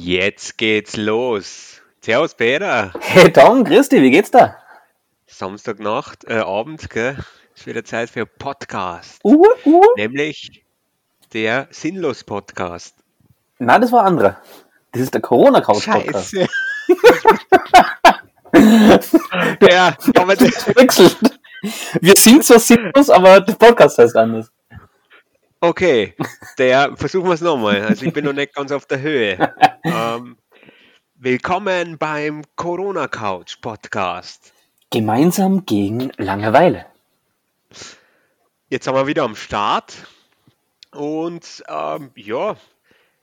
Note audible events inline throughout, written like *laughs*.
Jetzt geht's los. Servus Peter. Hey Tom, grüß dich, wie geht's da? Samstagnacht, äh, Abend, gell? Ist wieder Zeit für Podcast. Uh, uh. Nämlich der Sinnlos-Podcast. Nein, das war anderer. Das ist der Corona-Couch-Podcast. Scheiße. *laughs* ja, aber das, *laughs* Verwechselt. Wir sind zwar sinnlos, aber der Podcast heißt anders. okay, der, versuchen wir es nochmal. Also ich bin noch nicht ganz auf der Höhe. *laughs* Ähm, willkommen beim Corona-Couch-Podcast. Gemeinsam gegen Langeweile. Jetzt sind wir wieder am Start und ähm, ja,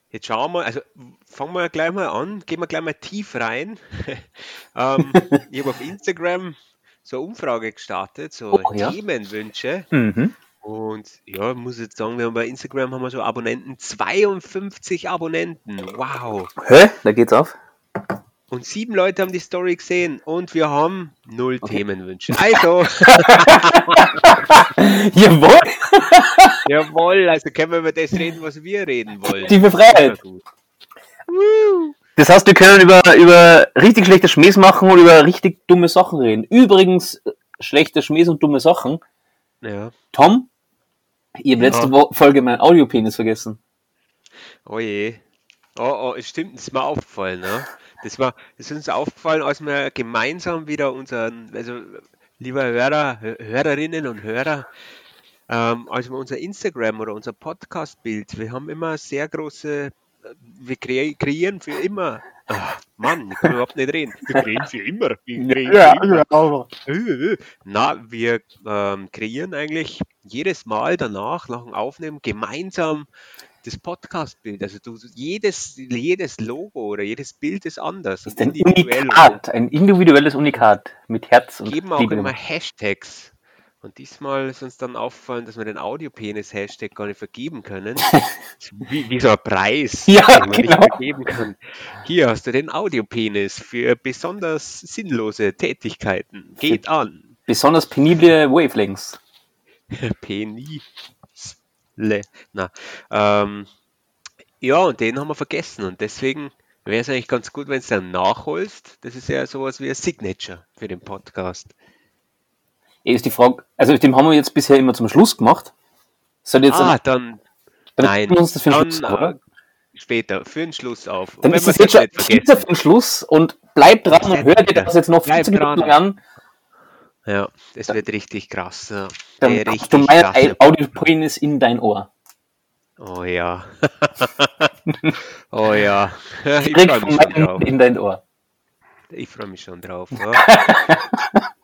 jetzt schauen wir also fangen wir gleich mal an, gehen wir gleich mal tief rein. *laughs* ähm, ich habe auf Instagram so eine Umfrage gestartet, so Oh, ja. Themenwünsche Mhm. Und ja, muss jetzt sagen, wir haben bei Instagram haben wir so Abonnenten, 52 Abonnenten, wow. Hä? Da geht's auf. Und sieben Leute haben die Story gesehen und wir haben null Themenwünsche. Also, *laughs* Jawohl! *laughs* jawohl, also können wir über das reden, was wir reden wollen. Die Freiheit. Das heißt, wir können über, über richtig schlechte Schmähs machen und über richtig dumme Sachen reden. Übrigens, äh, schlechte Schmähs und dumme Sachen. Ja. Tom, ich habe letzte Ja. Folge meinen Audiopenis vergessen. Oh je. Oh, oh, es stimmt, das ist mir aufgefallen, ne? Das war, das ist uns aufgefallen, als wir gemeinsam wieder unseren, also lieber Hörer, Hö- Hörerinnen und Hörer, ähm, als wir unser Instagram oder unser Podcast-Bild, wir haben immer sehr große, äh, wir kre kreieren für immer. Ah, Mann, ich kann überhaupt nicht reden. Wir kreieren für immer. Wir kreieren für immer. genau. Na, wir ähm, kreieren eigentlich jedes Mal danach, nach dem Aufnehmen, gemeinsam das Podcast-Bild. Also du, jedes, jedes Logo oder jedes Bild ist anders. Ist ein individuell. Unikat, ein individuelles Unikat mit Herz Und und geben auch Liebe. immer Hashtags. Und diesmal ist uns dann aufgefallen, dass wir den Audiopenis-Hashtag gar nicht vergeben können. *laughs* wie, wie so ein Preis, Ja, den man nicht genau. vergeben kann. Hier hast du den Audiopenis für besonders sinnlose Tätigkeiten. Geht an. Besonders penible Wavelengths. *laughs* Penisle. Na, ähm, ja, und den haben wir vergessen. Und deswegen wäre es eigentlich ganz gut, wenn du dann nachholst. Das ist ja sowas wie ein Signature für den Podcast. Eh ist die Frage, also dem haben wir jetzt bisher immer zum Schluss gemacht. Soll jetzt ah, dann, dann nein, wir uns das für den dann, Schluss, machen, oder? äh, später, für den Schluss auf. Dann wenn ist es jetzt schon Teaser für den Schluss und bleib dran und hör dir das jetzt noch Bleib 15 Minuten lang an. Ja, das wird richtig krass. Ja. Dann Äh, du richtig krass. Au- Audiopenis in dein Ohr. Oh ja. *laughs* oh ja. Ich freue mich schon drauf. in dein Ohr. Ich freue mich schon drauf. Ja. *laughs*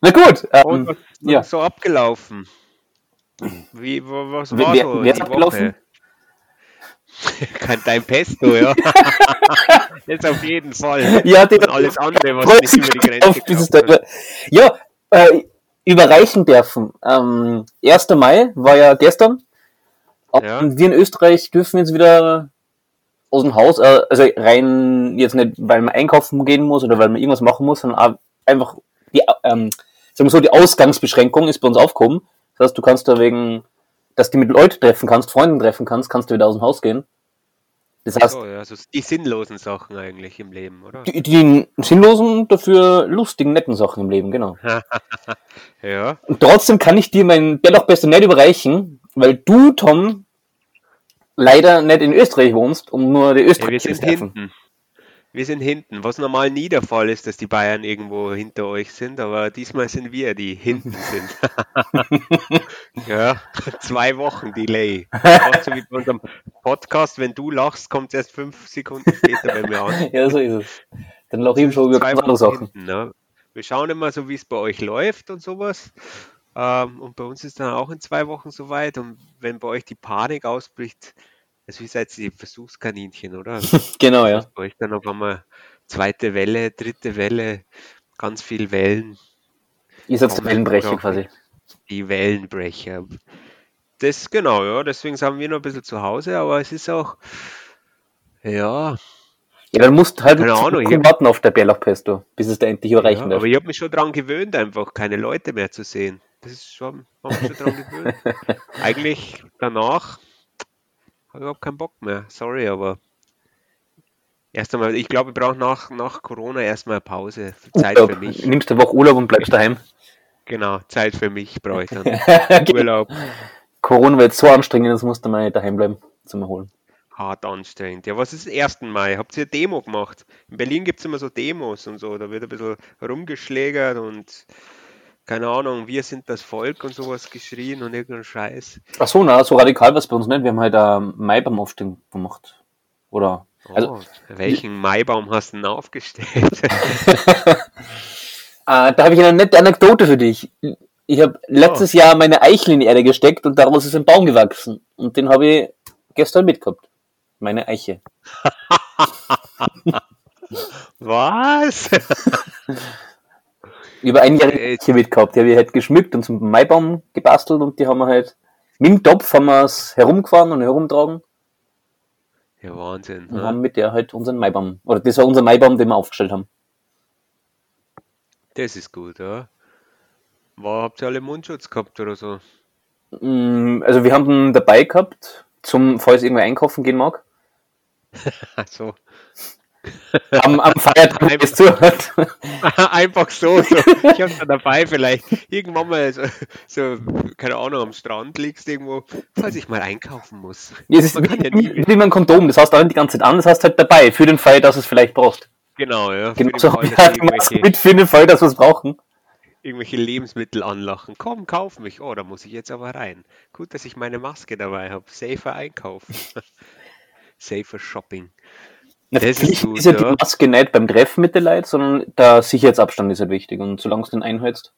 Na gut, Und ähm, was ist ja. so abgelaufen? Wie, wa- was war wer- so wer ist abgelaufen? *laughs* Kein dein Pesto, ja. *laughs* Jetzt auf jeden Fall. ja, Und alles andere, was nicht über die Grenze ist. Ja, äh, überreichen dürfen. Ähm, 1. Mai war ja gestern. Und Ja. wir in Österreich dürfen jetzt wieder aus dem Haus, äh, also rein jetzt nicht, weil man einkaufen gehen muss oder weil man irgendwas machen muss, sondern einfach die, ähm, sagen wir so, die Ausgangsbeschränkung ist bei uns aufgehoben. Das heißt, du kannst da wegen, dass du mit Leuten treffen kannst, Freunden treffen kannst, kannst du wieder aus dem Haus gehen. Das heißt, ja, also die sinnlosen Sachen eigentlich im Leben, oder? die, die sinnlosen, dafür lustigen, netten Sachen im Leben, genau. *laughs* Ja, Und trotzdem kann ich dir mein Bärlauchbeste nicht überreichen, weil du, Tom, leider nicht in Österreich wohnst, um nur die Österreicher zu treffen. hinten. Wir sind hinten, was normal nie der Fall ist, dass die Bayern irgendwo hinter euch sind, aber diesmal sind wir, die hinten sind. *laughs* ja, zwei Wochen Delay. *laughs* Auch so wie bei unserem Podcast, wenn du lachst, kommt es erst fünf Sekunden später bei mir an. *laughs* Ja, so ist es. Dann lache ich schon über andere Sachen. hinten, ne? Wir schauen immer so, wie es bei euch läuft und sowas. Ähm, und bei uns ist dann auch in zwei Wochen soweit. Und wenn bei euch die Panik ausbricht, also wie seid ihr die Versuchskaninchen, oder? *laughs* Genau, ja. Bei euch dann auf einmal zweite Welle, dritte Welle, ganz viel Wellen, Ihr seid Wellenbrecher quasi. die Wellenbrecher. Das genau, ja, deswegen sind wir noch ein bisschen zu Hause, aber es ist auch, ja, Ja, dann musst du halt Keine Ahnung, warten auf der Bärlauchpesto, bis es da endlich überreichen ja darf. aber ich habe mich schon daran gewöhnt, einfach keine Leute mehr zu sehen. Das ist schon, schon daran gewöhnt. *laughs* Eigentlich danach habe überhaupt keinen Bock mehr. Sorry, aber Erst einmal, ich glaube, ich brauche nach, nach Corona erstmal eine Pause. Zeit Urlaub. für mich. Nimmst eine Woche Urlaub und bleibst daheim. Genau, Zeit für mich brauche ich dann. *laughs* Urlaub, Corona wird so anstrengend, das musst du mal daheim bleiben zum Erholen. hart anstrengend. Ja, was ist am 1. Mai? Habt ihr eine Demo gemacht? In Berlin gibt es immer so Demos und so, da wird ein bisschen rumgeschlägert und keine Ahnung, wir sind das Volk und sowas geschrien und irgendein Scheiß. Ach so, na, so radikal was bei uns nicht. Wir haben halt ähm, Maibaum-Aufstehen gemacht. Oder, also, Oh, welchen Maibaum hast du denn aufgestellt? äh, *laughs* da habe ich eine nette Anekdote für dich. Ich habe letztes Jahr meine Eichel in die Erde gesteckt und daraus ist ein Baum gewachsen. Und den habe ich gestern mitgehabt. Meine Eiche. *laughs* Was? *laughs* Über ein Jahr Äh, Eiche mitgehabt. Die habe ich halt geschmückt und zum Maibaum gebastelt und die haben wir halt mit dem Topf haben wir es herumgefahren und herumtragen Ja, Wahnsinn. und Ne? haben mit der halt unseren Maibaum, oder das war unser Maibaum, den wir aufgestellt haben. Das ist gut, ja. War, habt ihr alle Mundschutz gehabt oder so? Mm, Also wir haben den dabei gehabt, zum, falls irgendwer einkaufen gehen mag. *laughs* So. Am, am Feiertag, es zuhört. Einfach so, so. Ich hab's da dabei vielleicht. Irgendwann mal so, so, keine Ahnung, am Strand liegst irgendwo, falls ich mal einkaufen muss. Ja, Es ist Man wie, ja wie, wie immer ein Kondom, das hast du auch nicht die ganze Zeit an, das hast du halt dabei, für den Fall, dass du es vielleicht brauchst. Genau, ja. Genau den so Fall, *laughs* ich halt mit für den Fall, dass wir es brauchen. irgendwelche Lebensmittel anlachen. Komm, kauf mich. Oh, da muss ich jetzt aber rein. Gut, dass ich meine Maske dabei habe. Safer einkaufen. *laughs* Safer Shopping. Das ist gut, ist ja ja. die Maske nicht beim Treffen mit den Leuten, sondern der Sicherheitsabstand ist halt wichtig. Und solange du den einhältst,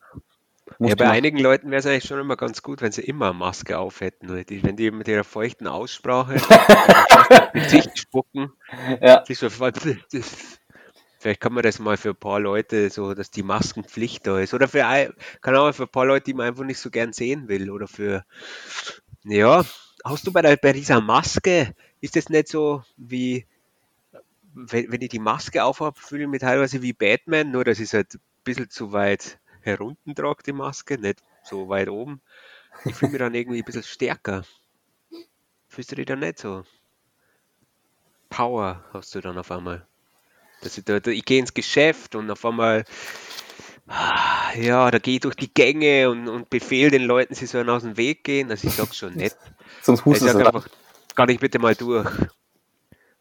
Ja, bei einigen Leuten wäre es eigentlich schon immer ganz gut, wenn sie immer eine Maske auf hätten. weil Die, wenn die mit ihrer feuchten Aussprache *laughs* Gesicht spucken, Ja, so Vielleicht kann man das mal für ein paar Leute so, dass die Maskenpflicht da ist. Oder für, keine Ahnung, für ein paar Leute, die man einfach nicht so gern sehen will. Oder für, ja, hast du bei, der, bei dieser Maske, ist das nicht so wie, wenn, wenn ich die Maske aufhabe, fühle ich mich teilweise wie Batman, nur dass ich es halt ein bisschen zu weit herunten trage, die Maske, nicht so weit oben. Ich fühle mich dann irgendwie ein bisschen stärker. Fühlst du dich dann nicht so? Power hast du dann auf einmal. Dass ich, da, ich gehe ins Geschäft und auf einmal, ah, ja, da gehe ich durch die Gänge und, und befehle den Leuten, sie sollen aus dem Weg gehen. Also ich sage schon nett. *laughs* sonst Ich hustest du sage es einfach, kann ich bitte mal durch.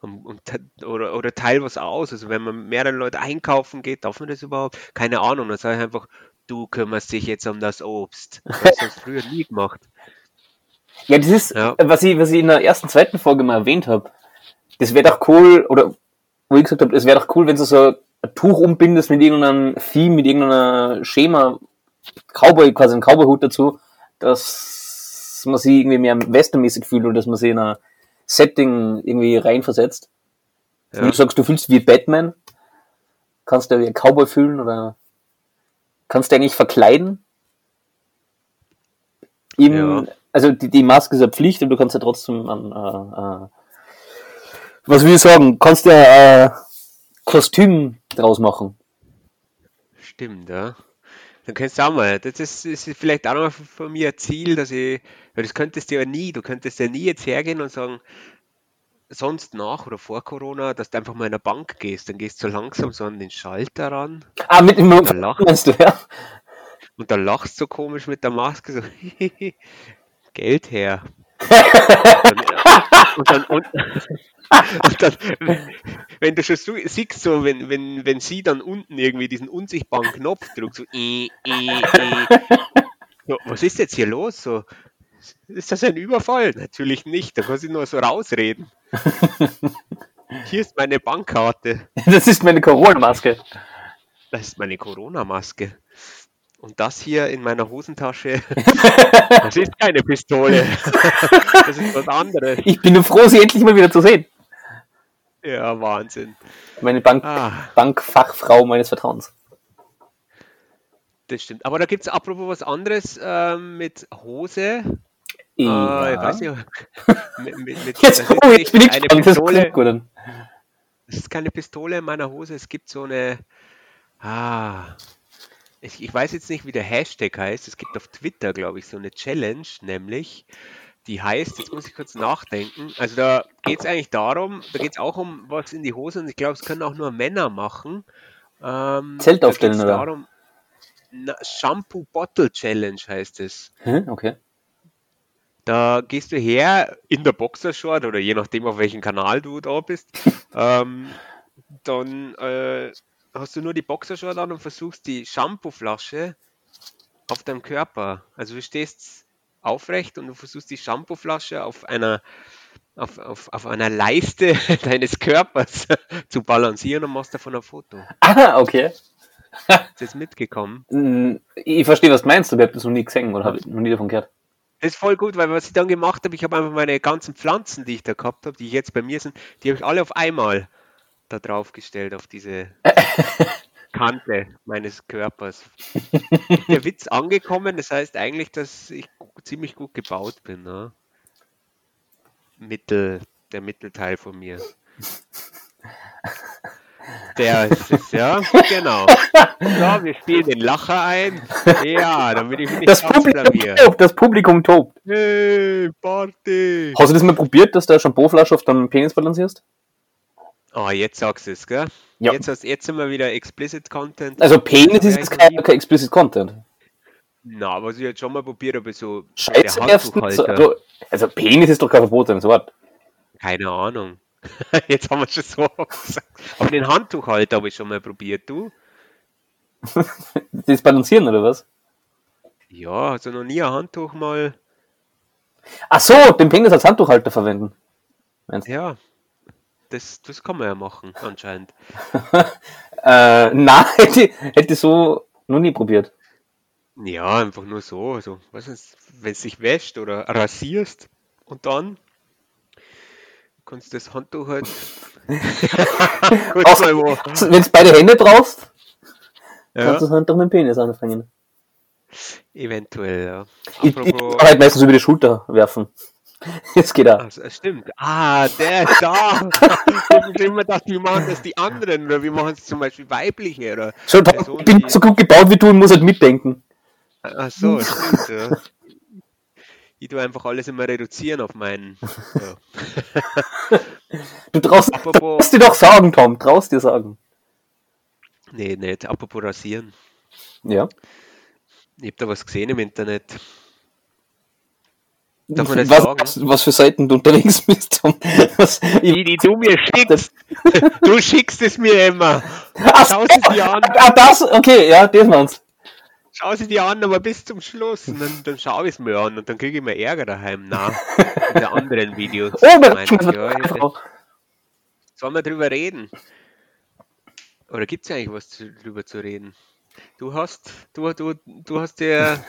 Und, und, oder, oder teil was aus. Also wenn man mehrere Leute einkaufen geht, darf man das überhaupt? Keine Ahnung. Dann sage ich einfach, du kümmerst dich jetzt um das Obst. Das hast du früher nie gemacht. *laughs* Ja, das ist, Ja. was, ich, was ich in der ersten, zweiten Folge mal erwähnt habe. Das wäre doch cool, oder wo ich gesagt habe, es wäre doch cool, wenn du so ein Tuch umbindest mit irgendeinem Theme, mit irgendeiner Schema, Cowboy, quasi ein Cowboy-Hut dazu, dass man sich irgendwie mehr westernmäßig fühlt oder dass man sich in ein Setting irgendwie reinversetzt. Wenn Ja. du sagst, du fühlst wie Batman, kannst du dich wie ein Cowboy fühlen oder kannst du eigentlich verkleiden? Im, Ja. Also die, die Maske ist ja Pflicht, aber du kannst ja trotzdem an, äh, äh, was will ich sagen, kannst ja äh, Kostüm draus machen. Stimmt, ja. Dann kannst du auch mal, das ist, ist vielleicht auch noch von mir ein Ziel, dass ich, weil das könntest du ja nie, du könntest ja nie jetzt hergehen und sagen, sonst nach oder vor Corona, dass du einfach mal in eine Bank gehst, dann gehst du langsam so an den Schalter ran Ah, mit dem lacht- meinst du, ja? und dann lachst du so komisch mit der Maske, so *laughs* Geld her. *laughs* Und dann, und, *laughs* und dann, wenn du schon siehst, so, wenn, wenn, wenn sie dann unten irgendwie diesen unsichtbaren Knopf drückt, so, äh, äh, äh. so, was ist jetzt hier los? So, ist das ein Überfall? Natürlich nicht, da kann sie nur so rausreden. Hier ist meine Bankkarte, *laughs* Das ist meine Corona-Maske. das ist meine Corona-Maske. Und das hier in meiner Hosentasche, *laughs* das ist keine Pistole. *laughs* Das ist was anderes. Ich bin nur froh, sie endlich mal wieder zu sehen. Ja, Wahnsinn. Meine Bank, Ah, Bankfachfrau meines Vertrauens. das stimmt. Aber da gibt es apropos was anderes ähm, mit Hose. Äh, Ja. ich weiß nicht. Mit, mit, mit, Jetzt, das oh, jetzt nicht bin ich eine gespannt. Das Pistole. gut. Es ist keine Pistole in meiner Hose. Es gibt so eine. Ah. Ich, ich weiß jetzt nicht, wie der Hashtag heißt. Es gibt auf Twitter, glaube ich, so eine Challenge, nämlich die heißt, jetzt muss ich kurz nachdenken. Also da geht es eigentlich darum, da geht es auch um was in die Hose und ich glaube, es können auch nur Männer machen. Ähm, Zelt da aufstellen, geht's oder? Darum, na, Shampoo Bottle Challenge heißt es. Hm, okay. Da gehst du her in der Boxershort oder je nachdem, auf welchem Kanal du da bist. *laughs* ähm, dann äh, hast du nur die Boxershort an und versuchst die Shampooflasche auf deinem Körper. Also du stehst aufrecht und du versuchst die Shampooflasche auf einer auf, auf, auf einer Leiste *laughs* deines Körpers *laughs* zu balancieren und machst davon ein Foto. Ah, okay. Ist jetzt mitgekommen? Hm, *laughs* Ich verstehe, was du meinst, aber ich habe das noch nie gesehen oder habe noch nie davon gehört. Das ist voll gut, weil was ich dann gemacht habe, ich habe einfach meine ganzen Pflanzen, die ich da gehabt habe, die jetzt bei mir sind, die habe ich alle auf einmal da drauf gestellt, auf diese *laughs* Kante meines Körpers. Der *laughs* Witz angekommen, das heißt eigentlich, dass ich ziemlich gut gebaut bin. Ne? Mittel, der Mittelteil von mir. Der ist es, ja, genau. So, wir spielen den Lacher ein. Ja, damit ich mich Das nicht Publikum tobt, das Publikum tobt. Hey, Party! Hast du das mal probiert, dass du eine Shampooflasche auf deinem Penis balancierst? Oh, jetzt sagst du es, gell? Ja. Jetzt, hast, jetzt sind wir wieder Explicit Content. Also Penis ist kein, kein explicit Content. Na, was ich jetzt schon mal probiert habe, so Scheiße. Also, also Penis ist doch kein verbotenes Wort. Keine Ahnung. *laughs* Jetzt haben wir schon so *laughs* gesagt. Aber den Handtuchhalter habe ich schon mal probiert, du? *laughs* Das Balancieren oder was? Ja, also noch nie ein Handtuch mal. Ach so, den Penis als Handtuchhalter verwenden. Meinst du? Ja, das, das kann man ja machen, anscheinend. *laughs* Äh, na, *laughs* hätte, hätte ich so noch nie probiert. Ja, einfach nur so. Also, was ist, wenn es sich wäscht oder rasierst und dann kannst du das Handtuch halt. *laughs* Wenn du beide Hände brauchst, Ja, kannst du das Handtuch mit dem Penis anfangen. eventuell, ja. Ich, ich Apropos, kann halt meistens über die Schulter werfen. *laughs* Das geht auch. Ach, so, stimmt. Ah, der ist da. *laughs* Ich hab immer gedacht, wie machen das die anderen? Oder wie machen es zum Beispiel weibliche? Oder Personen, ich bin so gut gebaut wie du und muss halt mitdenken. Ach so, stimmt, ja. Ich tue einfach alles immer reduzieren auf meinen. Ja. Du traust, Apropos- traust dir doch sagen, Tom. Traust dir sagen. Nee, nicht. Apropos rasieren. Ja. Ich hab da was gesehen im Internet. Was, was, was für Seiten du unterwegs *laughs* bist, Tom. Was, Die, die du mir schickst. *laughs* Du schickst es mir immer. Ach, Schau sie dir an. Ah, das, okay, ja, das meinst Schau sie dir an, aber bis zum Schluss. Und dann, dann schaue ich es mir an und dann kriege ich mir Ärger daheim nach. In der anderen Videos. Oh, Meine ich, ja, Sollen wir drüber reden? Oder gibt es eigentlich was zu, drüber zu reden? Du hast, du, du, du hast dir,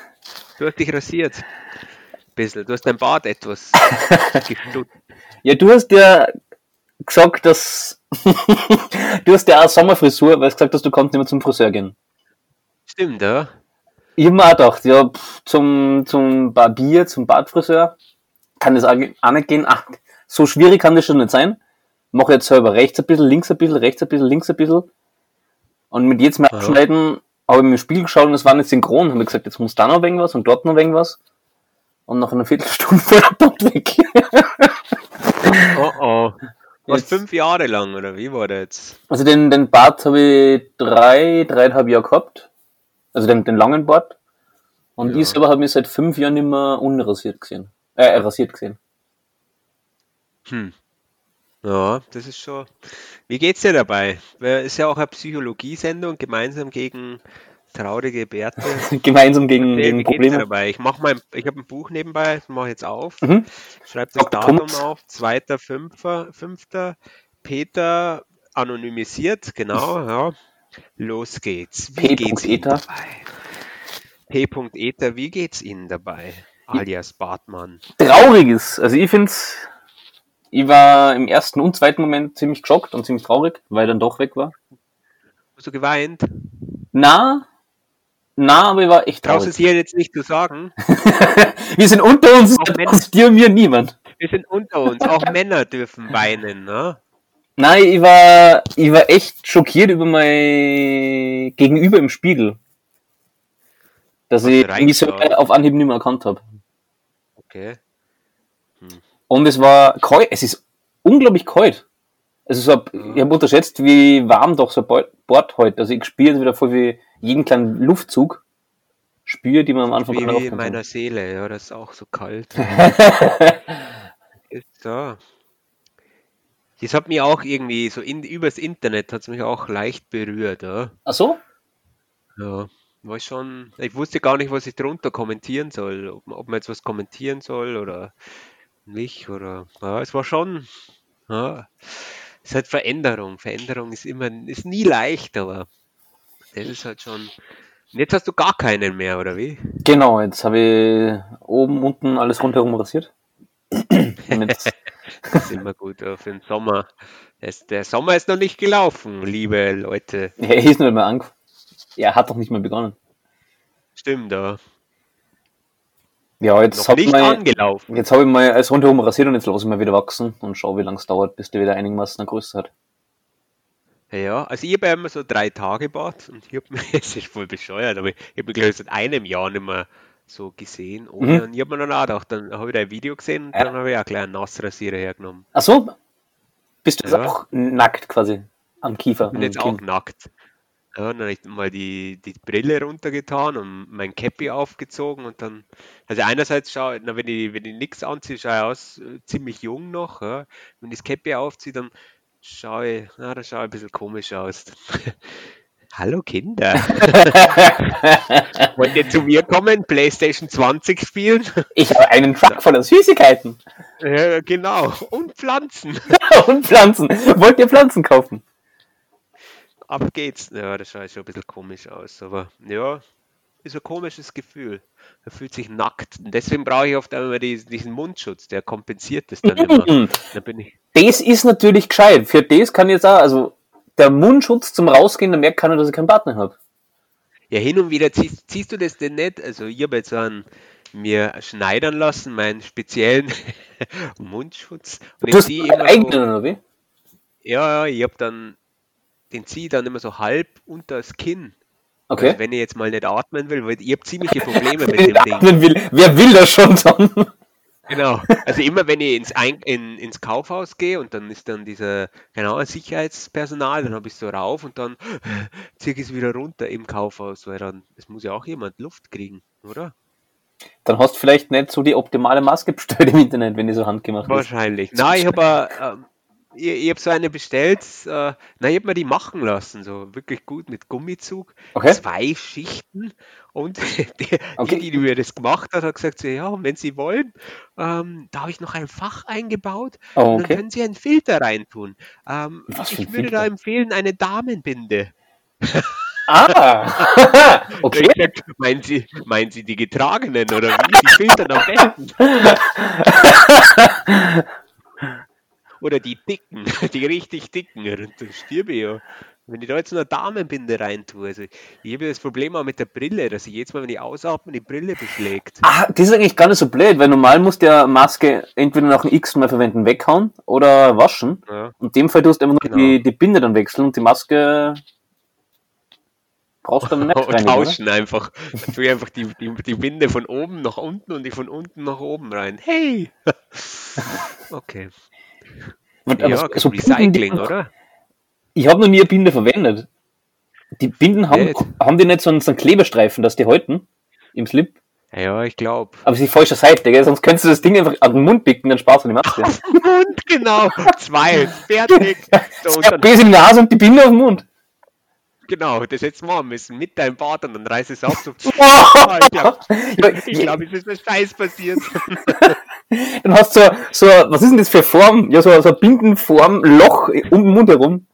du hast dich rasiert. Bisschen. Du hast dein Bart etwas *laughs* gestutzt. Ja, du hast ja gesagt, dass *laughs* du hast ja auch Sommerfrisur, weil du gesagt hast, du kannst nicht mehr zum Friseur gehen. Stimmt, ja? Ich hab mir auch gedacht, ja, pff, zum, zum Barbier, zum Bartfriseur kann das auch nicht gehen. Ach, so schwierig kann das schon nicht sein. Mach jetzt selber rechts ein bisschen, links ein bisschen, rechts ein bisschen, links ein bisschen. Und mit jetzt mal Ja. abschneiden, habe ich mir im Spiegel geschaut und es war nicht synchron. Habe ich gesagt, jetzt muss da noch irgendwas und dort noch irgendwas. Und nach einer Viertelstunde war der Bart weg. *laughs* Oh oh. Was fünf Jahre lang, oder wie war das jetzt? Also den, den Bart habe ich drei, dreieinhalb Jahre gehabt. Also den, den langen Bart. Und Ja. ich selber habe mich seit fünf Jahren nicht mehr unrasiert gesehen. Äh, rasiert gesehen. Hm. Ja, das ist schon. Wie geht's dir dabei? Weil Ist ja auch eine Psychologiesendung, gemeinsam gegen traurige Bärte. *laughs* Gemeinsam gegen, Nee, gegen Probleme. dabei? Ich mach mein, ich habe ein Buch nebenbei, das mache ich jetzt auf. Mhm. Schreib das. Datum Thomas. auf, 2.5. Peter anonymisiert, genau, ja. Los geht's. Wie P. geht's Ihnen dabei? P. Ether, wie geht's Ihnen dabei? Alias Bartmann. Trauriges. Also ich find's, ich war im ersten und zweiten Moment ziemlich geschockt und ziemlich traurig, weil er dann doch weg war. Hast du geweint? Na, na, aber ich war echt Traust du es traurig. hier jetzt nicht zu sagen? *laughs* Wir sind unter uns, Auch aus dir mir niemand. Wir sind unter uns. Auch Männer dürfen weinen, ne? Nein, ich war, ich war echt schockiert über mein Gegenüber im Spiegel. Dass ich mich so auf Anhieb nicht mehr erkannt habe. Okay. Und es war kalt, es ist unglaublich kalt. Also so, ich habe unterschätzt, wie warm doch so ein Bord heute. Also ich spüre wieder voll wie jeden kleinen Luftzug spüre, die man am Anfang Wie, wie in meiner Seele, ja, das ist auch so kalt. *laughs* So. Das hat mich auch irgendwie so in, übers Internet hat es mich auch leicht berührt, ja. Ach so? Ja, war schon, ich wusste gar nicht, was ich drunter kommentieren soll, ob, ob man jetzt was kommentieren soll oder nicht oder, ja, es war schon, ja, ist halt Veränderung. Veränderung ist immer, ist nie leicht, aber das ist halt schon. Und jetzt hast du gar keinen mehr, oder wie? Genau, jetzt habe ich oben, unten alles rundherum rasiert. *laughs* Das ist immer gut für den Sommer. Der Sommer ist noch nicht gelaufen, liebe Leute. er ist noch nicht mehr angefangen. Er hat doch nicht mehr begonnen. Stimmt, ja. Ja, jetzt habe ich, mal- angelaufen. jetzt hab ich mal alles rundherum rasiert und jetzt lasse ich mal wieder wachsen und schau, wie lange es dauert, bis der wieder einigermaßen eine Größe hat. Ja, also ich habe ja immer so drei Tage Bad und ich habe mir, *laughs* es ist voll bescheuert, aber ich habe mich glaube ich seit einem Jahr nicht mehr so gesehen. Ohne, Mhm. Und ich habe mir dann auch gedacht, dann habe ich ein Video gesehen und Ja. dann habe ich auch gleich einen Nassrasierer hergenommen. Ach so? Bist du jetzt Ja. auch nackt quasi am Kiefer? bin am jetzt auch nackt. Ja, dann habe ich mal die, die Brille runtergetan und mein Cappy aufgezogen und dann, also einerseits schaue na, wenn ich, wenn ich nichts anziehe, schaue ich aus äh, ziemlich jung noch. Ja. Wenn ich das Cappy aufziehe, dann schaue ich, na, da schaue ich ein bisschen komisch aus. *laughs* Hallo Kinder, *laughs* wollt ihr zu mir kommen, PlayStation 20 spielen? Ich habe einen Truck voller Süßigkeiten ja, genau, und Pflanzen. *laughs* und Pflanzen. Wollt ihr Pflanzen kaufen? Ab geht's. Ja, das schaut schon ein bisschen komisch aus, aber ja, ist ein komisches Gefühl. Er fühlt sich nackt. Und deswegen brauche ich oft einmal diesen, Mundschutz, der kompensiert das dann immer. *laughs* Dann bin ich, Das ist natürlich gescheit. Für das kann ich jetzt auch, also der Mundschutz zum Rausgehen, da merkt keiner, dass ich keinen Partner habe. ja, hin und wieder ziehst, ziehst du das denn nicht? Also ich habe jetzt so einen mir schneidern lassen, meinen speziellen *laughs* Mundschutz. Und Du hast einen eigenen, oder wie? ja, ja, ich habe dann, den ziehe ich dann immer so halb unter das Kinn. Okay. Also wenn ich jetzt mal nicht atmen will, weil ich habe ziemliche *laughs* Probleme mit dem Ding. atmen will, wer will das schon dann? Genau. Also immer wenn ich ins, Ein in, ins Kaufhaus gehe und dann ist dann dieser, genau, Sicherheitspersonal, dann habe ich so rauf und dann *gasps* ziehe ich es wieder runter im Kaufhaus, weil dann, es muss ja auch jemand Luft kriegen, oder? Dann hast du vielleicht nicht so die optimale Maske bestellt im Internet, wenn die so handgemacht ist. Wahrscheinlich. Na, ich habe *laughs* ich, ich hab so eine bestellt, äh, na, ich habe mir die machen lassen, so wirklich gut mit Gummizug, Okay. zwei Schichten und *laughs* die, Okay. die, die mir das gemacht hat, hat gesagt, so, ja, wenn Sie wollen, ähm, da habe ich noch ein Fach eingebaut Oh, Und dann okay. können Sie einen Filter reintun. Ähm, ich würde da Filter? empfehlen, eine Damenbinde. Ah! *laughs* Okay. gesagt, *laughs* meinen Sie, meinen Sie die getragenen oder wie? Die filtern am besten. Oder die dicken, die richtig dicken. Und da stirbe ich ja. Wenn ich da jetzt eine Damenbinde reintue, also ich habe das Problem auch mit der Brille, dass ich jedes Mal, wenn ich ausatme, die Brille beschlägt. Ah, das ist eigentlich gar nicht so blöd, weil normal musst du ja Maske entweder nach dem x Mal verwenden, weghauen oder waschen. Ja. In dem Fall tust du einfach nur Genau. die, die Binde dann wechseln und die Maske brauchst du dann nicht *laughs* Und reinigen, oder? tauschen einfach. Dann tue ich einfach die, die, die Binde von oben nach unten und die von unten nach oben rein. Hey! *laughs* Okay. Ja, so- okay, so Binden, Recycling, die, oder? Ich habe noch nie eine Binde verwendet. Die Binden haben, haben die nicht so einen, so einen Klebestreifen, dass die halten im Slip. Ja, ich glaube. Aber sie ist die falsche Seite, gell? sonst könntest du das Ding einfach an den Mund picken, dann sparst du die Maske. *laughs* Und genau, zwei, fertig. *laughs* So, Besen in die Nase und die Binde auf den Mund. Genau, das hättest du machen müssen. Mit deinem Bart und dann reiß es auf. So, Ah, *laughs* ich glaube, glaub, es ist ein Scheiß passiert. *laughs* Dann hast du so, so, was ist denn das für Form? Ja, so, so eine Bindenform, Loch um den Mund herum.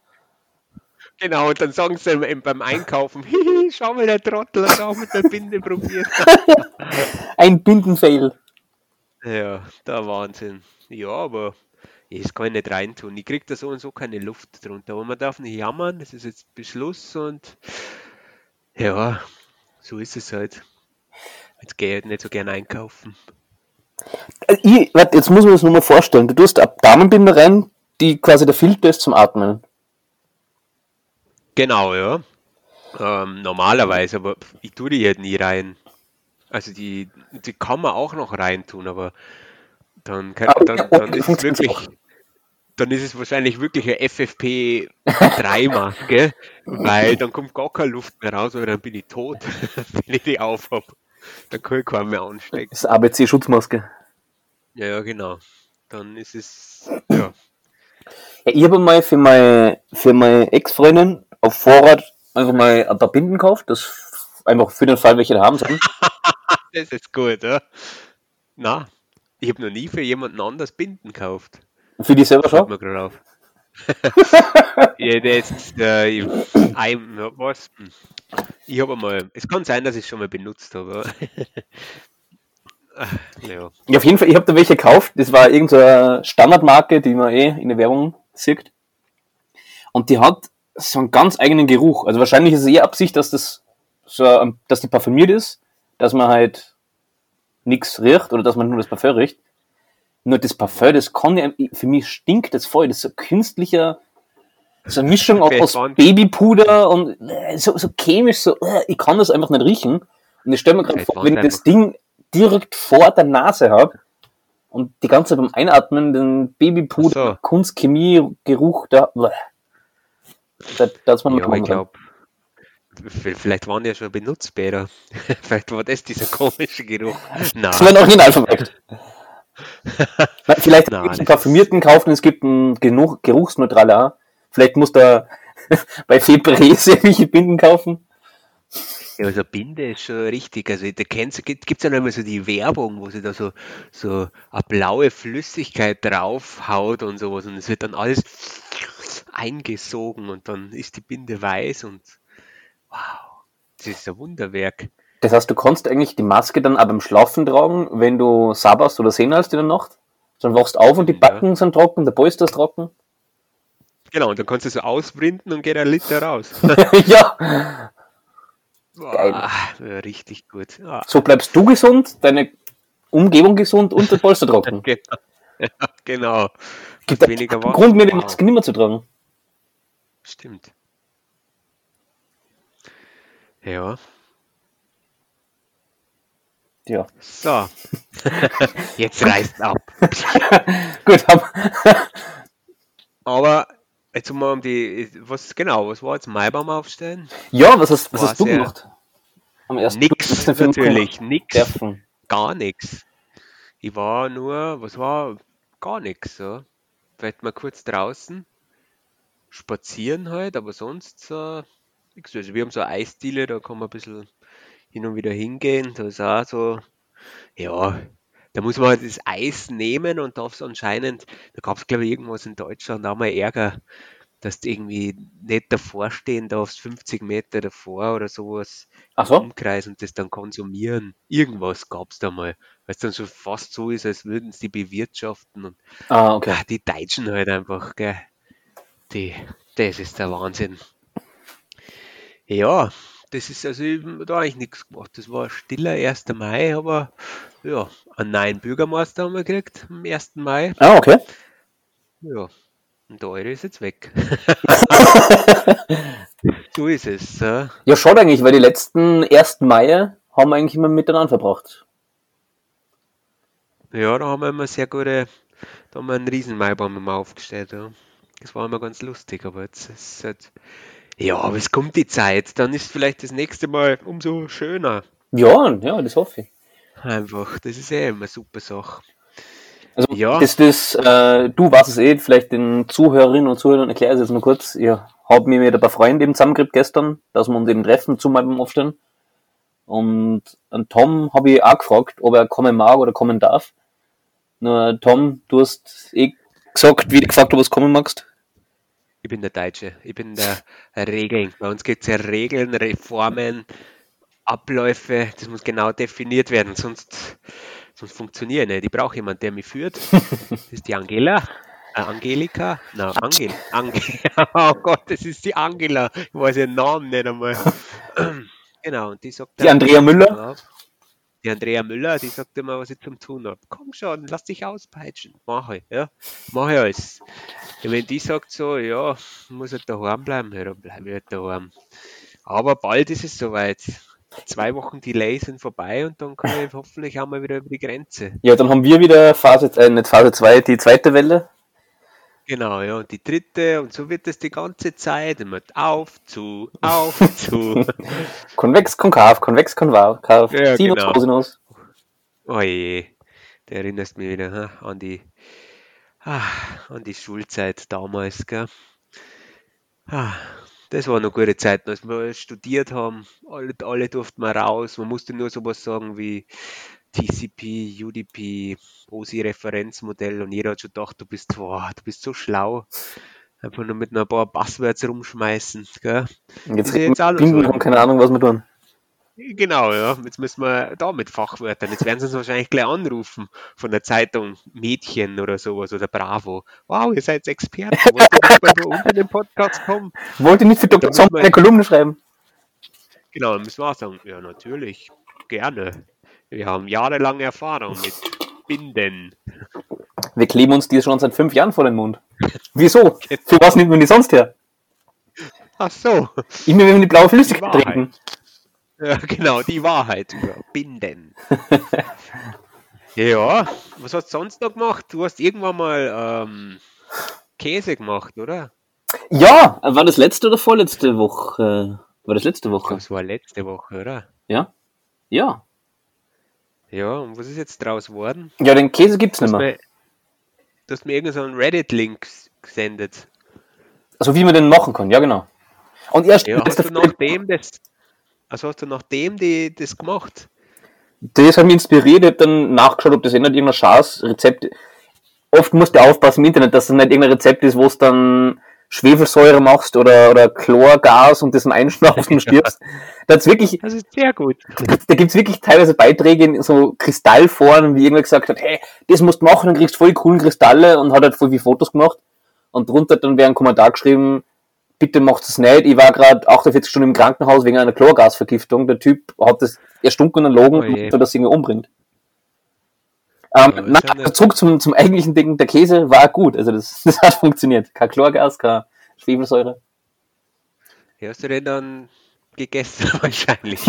genau, und dann sagen sie dann beim Einkaufen, *laughs* hihi, schau mal, der Trottel hat auch mit der Binde probiert. Ein Bindenfail. Ja, der Wahnsinn. Ja, aber das kann ich nicht reintun. Ich krieg da so und so keine Luft drunter. Aber man darf nicht jammern, das ist jetzt Beschluss und ja, so ist es halt. Jetzt gehe ich halt nicht so gern einkaufen. Also ich, warte, jetzt muss man das nur mal vorstellen. Du tust eine Damenbinde rein, die quasi der Filter ist zum Atmen. Genau, ja. Ähm, normalerweise, aber ich tue die halt nie rein. Also die, die kann man auch noch reintun, aber Dann, kann, Aber dann, ja, dann optisch ist es wirklich, dann ist es wahrscheinlich wirklich eine FFP3-Maske, *laughs* weil dann kommt gar keine Luft mehr raus, oder dann bin ich tot, *laughs* wenn ich die aufhab. Dann kann ich keinen mehr anstecken. Das ist ABC-Schutzmaske. Ja, ja, genau. Dann ist es, ja, Ja, ich habe mal für meine, für meine Ex-Freundin auf Vorrat einfach mal ein paar Binden gekauft. Das einfach für den Fall, welche da haben sollen. *laughs* das ist gut, ja. Na, ich habe noch nie für jemanden anders Binden gekauft. Für die selber schon. mir auf. *laughs* ja, das, äh, ich, ein, was? Hm. Ich habe mal, es kann sein, dass ich es schon mal benutzt habe. *laughs* ja, Ja, auf jeden Fall, ich habe da welche gekauft. Das war irgendeine Standardmarke, die man eh in der Werbung sieht. Und die hat so einen ganz eigenen Geruch. Also wahrscheinlich ist es eher Absicht, dass das so, ähm, dass die parfümiert ist, dass man halt nichts riecht oder dass man nur das Parfum riecht. Nur das Parfum, das kann ja, für mich stinkt das voll. Das ist so künstlicher, so eine Mischung *laughs* aus, aus. Babypuder und äh, so, so chemisch, so, äh, ich kann das einfach nicht riechen. Und ich stelle mir gerade vor, wenn ich das. Ding direkt vor der Nase habe und die ganze Zeit beim Einatmen den Babypuder, so. Kunstchemie, Geruch, da, da, da hat's mir ja ich glaube, vielleicht waren die ja schon Benutzbäder. *laughs* vielleicht war das dieser komische Geruch. Na, Das war ein Originalvermerkt. *laughs* Vielleicht Nein, gibt es einen parfümierten kaufen, es gibt einen Genuch, geruchsneutraler. Vielleicht muss da *laughs* bei Febreze welche Binden kaufen. Ja, also Binde ist schon richtig. Also da gibt es ja noch immer so die Werbung, wo sie da so, so eine blaue Flüssigkeit draufhaut und sowas und es wird dann alles eingesogen und dann ist die Binde weiß und wow, das ist ein Wunderwerk. Das heißt, du kannst eigentlich die Maske dann auch beim Schlafen tragen, wenn du sabberst oder sehen hast in der Nacht. Dann wachst auf und die Ja. Backen sind trocken, der Polster ist trocken. Genau, und dann kannst du so ausbrinten und geht ein Liter raus. *laughs* ja, ja, richtig gut. Ja, so bleibst du gesund, deine Umgebung gesund und der Polster trocken. *laughs* genau. Ja, genau. Gibt weniger Wasser. Grund, mir die. Maske nicht mehr zu tragen. Stimmt. Ja, Ja. so. *laughs* Jetzt reißt ab. *laughs* Gut, hab, *laughs* Aber jetzt mal um die, was genau, was war jetzt Maibaum aufstellen? ja, was hast, was hast du gemacht? Am ersten Nix, 15. natürlich, nix, Treffen. gar nichts. Ich war nur, was war, gar nichts, so. Vielleicht mal kurz draußen, spazieren halt, aber sonst, äh, nix. Also wir haben so eine Eisdiele, da kann man ein bisschen hin und wieder hingehen, da ist auch so, ja, da muss man halt das Eis nehmen und darf es anscheinend, da gab es glaube ich irgendwas in Deutschland auch mal Ärger, dass du irgendwie nicht davor stehen darfst, 50 Meter davor oder sowas Ach so? Umkreis und das dann konsumieren. Irgendwas gab es da mal, weil es dann schon fast so ist, als würden sie die bewirtschaften und Ah, okay. ah, die Deutschen halt einfach, gell. Die, das ist der Wahnsinn. Ja, das ist also ich da eigentlich nichts gemacht. Das war stiller 1. Mai, aber ja, einen neuen Bürgermeister haben wir gekriegt am 1. Mai. Ah, okay. Ja, und der Eure ist jetzt weg. *laughs* so ist es. Ja. Ja, schade eigentlich, weil die letzten 1. Mai haben wir eigentlich immer miteinander verbracht. Ja, da haben wir immer sehr gute, da haben wir einen riesen Maibaum immer aufgestellt, ja. Das war immer ganz lustig, aber jetzt ist es halt, ja, aber es kommt die Zeit, dann ist vielleicht das nächste Mal umso schöner. Ja, ja, das hoffe ich. Einfach, das ist eh immer eine super Sache. Also, Ja. das, das, äh, du weißt es eh, vielleicht den Zuhörerinnen und Zuhörern erkläre ich es jetzt nur kurz. Ich habe mir mit ein paar Freunden eben zusammengekriegt gestern, dass wir uns eben treffen zum beim Aufstehen. Und an Tom habe ich auch gefragt, ob er kommen mag oder kommen darf. Nur Tom, du hast eh gesagt, wie ich gefragt habe, was kommen magst. Ich bin der Deutsche, ich bin der Regeln. Bei uns gibt es ja Regeln, Reformen, Abläufe, das muss genau definiert werden, sonst, sonst funktioniert nicht. Ich brauche jemanden, der mich führt. Das ist die Angela. Äh, Angelika? Na, Angel. Angel. *laughs* Oh Gott, das ist die Angela. Ich weiß ihren Namen nicht einmal. *clears throat* Genau, und die sagt Die Andrea Müller? Ja. Die Andrea Müller, die sagt immer, was ich zum tun habe. Komm schon, lass dich auspeitschen. Mach ich, ja. Mach ich alles. Und wenn die sagt so, ja, muss halt daheim bleiben, ja, dann bleibe ich halt daheim. Aber bald ist es soweit. zwei Wochen Delay sind vorbei und dann können wir hoffentlich auch mal wieder über die Grenze. Ja, dann haben wir wieder Phase, äh, nicht Phase 2, die zweite Welle. Genau, ja, und die dritte und so wird es die ganze Zeit immer auf, zu, auf, zu. *laughs* Konvex, konkav, konvex, konkav, Ja, Sinus, genau. Cosinus. Oh je, du erinnerst mich wieder ha, an die ah, an die Schulzeit damals, gell? Ah, das war noch gute Zeiten, als wir studiert haben. Alle, alle durften mal raus. Man musste nur sowas sagen wie TCP, UDP, OSI-Referenzmodell und jeder hat schon gedacht, du bist, boah, du bist so schlau. Einfach nur mit ein paar Passwörter rumschmeißen, gell? Jetzt ja jetzt Bingo, so. haben keine Ahnung, was wir tun. Genau, ja. Jetzt müssen wir da mit Fachwörtern. Jetzt werden sie uns wahrscheinlich gleich anrufen von der Zeitung Mädchen oder sowas oder Bravo. Wow, ihr seid Experten. Wollt ihr nicht mal bei uns in den Podcast kommen? Wollt ihr nicht für Dr. Sommer eine Kolumne schreiben? Genau, dann müssen wir auch sagen, ja, natürlich, gerne. Wir haben jahrelange Erfahrung mit Binden. Wir kleben uns die schon seit fünf Jahren vor den Mund. *laughs* Wieso? Für was nimmt man die sonst her? Ach so, Immer wenn wir die blaue Flüssigkeit Wahrheit. trinken. ja, genau, die Wahrheit Binden. *laughs* Ja, was hast du sonst noch gemacht? Du hast irgendwann mal ähm, Käse gemacht, oder? Ja, war das letzte oder vorletzte Woche? War das letzte Woche? Das war letzte Woche, oder? Ja? Ja. Ja, und was ist jetzt draus geworden? Ja, den Käse gibt's nicht mehr. du hast mir irgendeinen so einen Reddit-Link gesendet. Also wie man den machen kann, ja genau. Und erst Ja, hast du nachdem das, also hast du nachdem die das gemacht? das hat mich inspiriert, ich hab dann nachgeschaut, ob das eh nicht irgendein scheiß Rezept Oft musst du aufpassen im Internet, dass das nicht irgendein Rezept ist, wo es dann Schwefelsäure machst oder, oder Chlorgas und das dann einschnaufst *laughs* und stirbst. Da hat's wirklich, Das ist sehr gut. da gibt's wirklich teilweise Beiträge in so Kristallforen, wie irgendwer gesagt hat, hey, das musst du machen, dann kriegst du voll coolen Kristalle und hat halt voll viele Fotos gemacht. Und drunter dann wer einen Kommentar geschrieben, bitte macht es nicht, ich war gerade 48 Stunden im Krankenhaus wegen einer Chlorgasvergiftung. Der Typ hat das erstunken und erlogen, Oh je. und das irgendwie umbringt. Ähm, Ja, na, eine- zurück zum, zum eigentlichen Ding, der Käse war gut, also das, *laughs* das hat funktioniert. Kein Chlorgas, keine Schwefelsäure. Ja, hast du den dann gegessen *laughs* wahrscheinlich.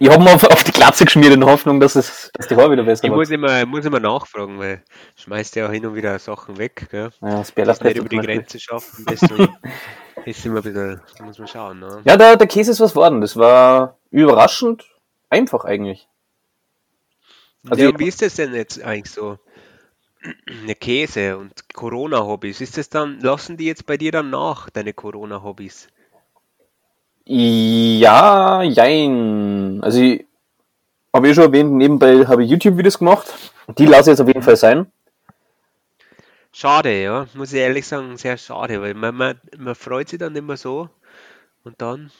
Ich habe mir auf, auf die Glatze geschmiert in der Hoffnung, dass, es, dass die Haare wieder besser Ich wird. muss immer, muss immer nachfragen, weil schmeißt ja auch hin und wieder Sachen weg, gell? Ja, das Das Bärlast nicht über die. Grenze schaffen, deswegen ist immer ein bisschen, muss man schauen, ne? Ja, der, der Käse ist was worden. Das war überraschend einfach eigentlich. Also ja, wie ist das denn jetzt eigentlich so? *clears throat* Eine Käse und Corona-Hobbys. Ist das dann, lassen die jetzt bei dir dann nach, deine Corona-Hobbys? Ja, jein. Also ich habe ich schon erwähnt, nebenbei habe ich YouTube-Videos gemacht. Die lasse ich jetzt auf jeden Fall sein. Schade, ja, muss ich ehrlich sagen, sehr schade, weil man, man, man freut sich dann immer so und dann,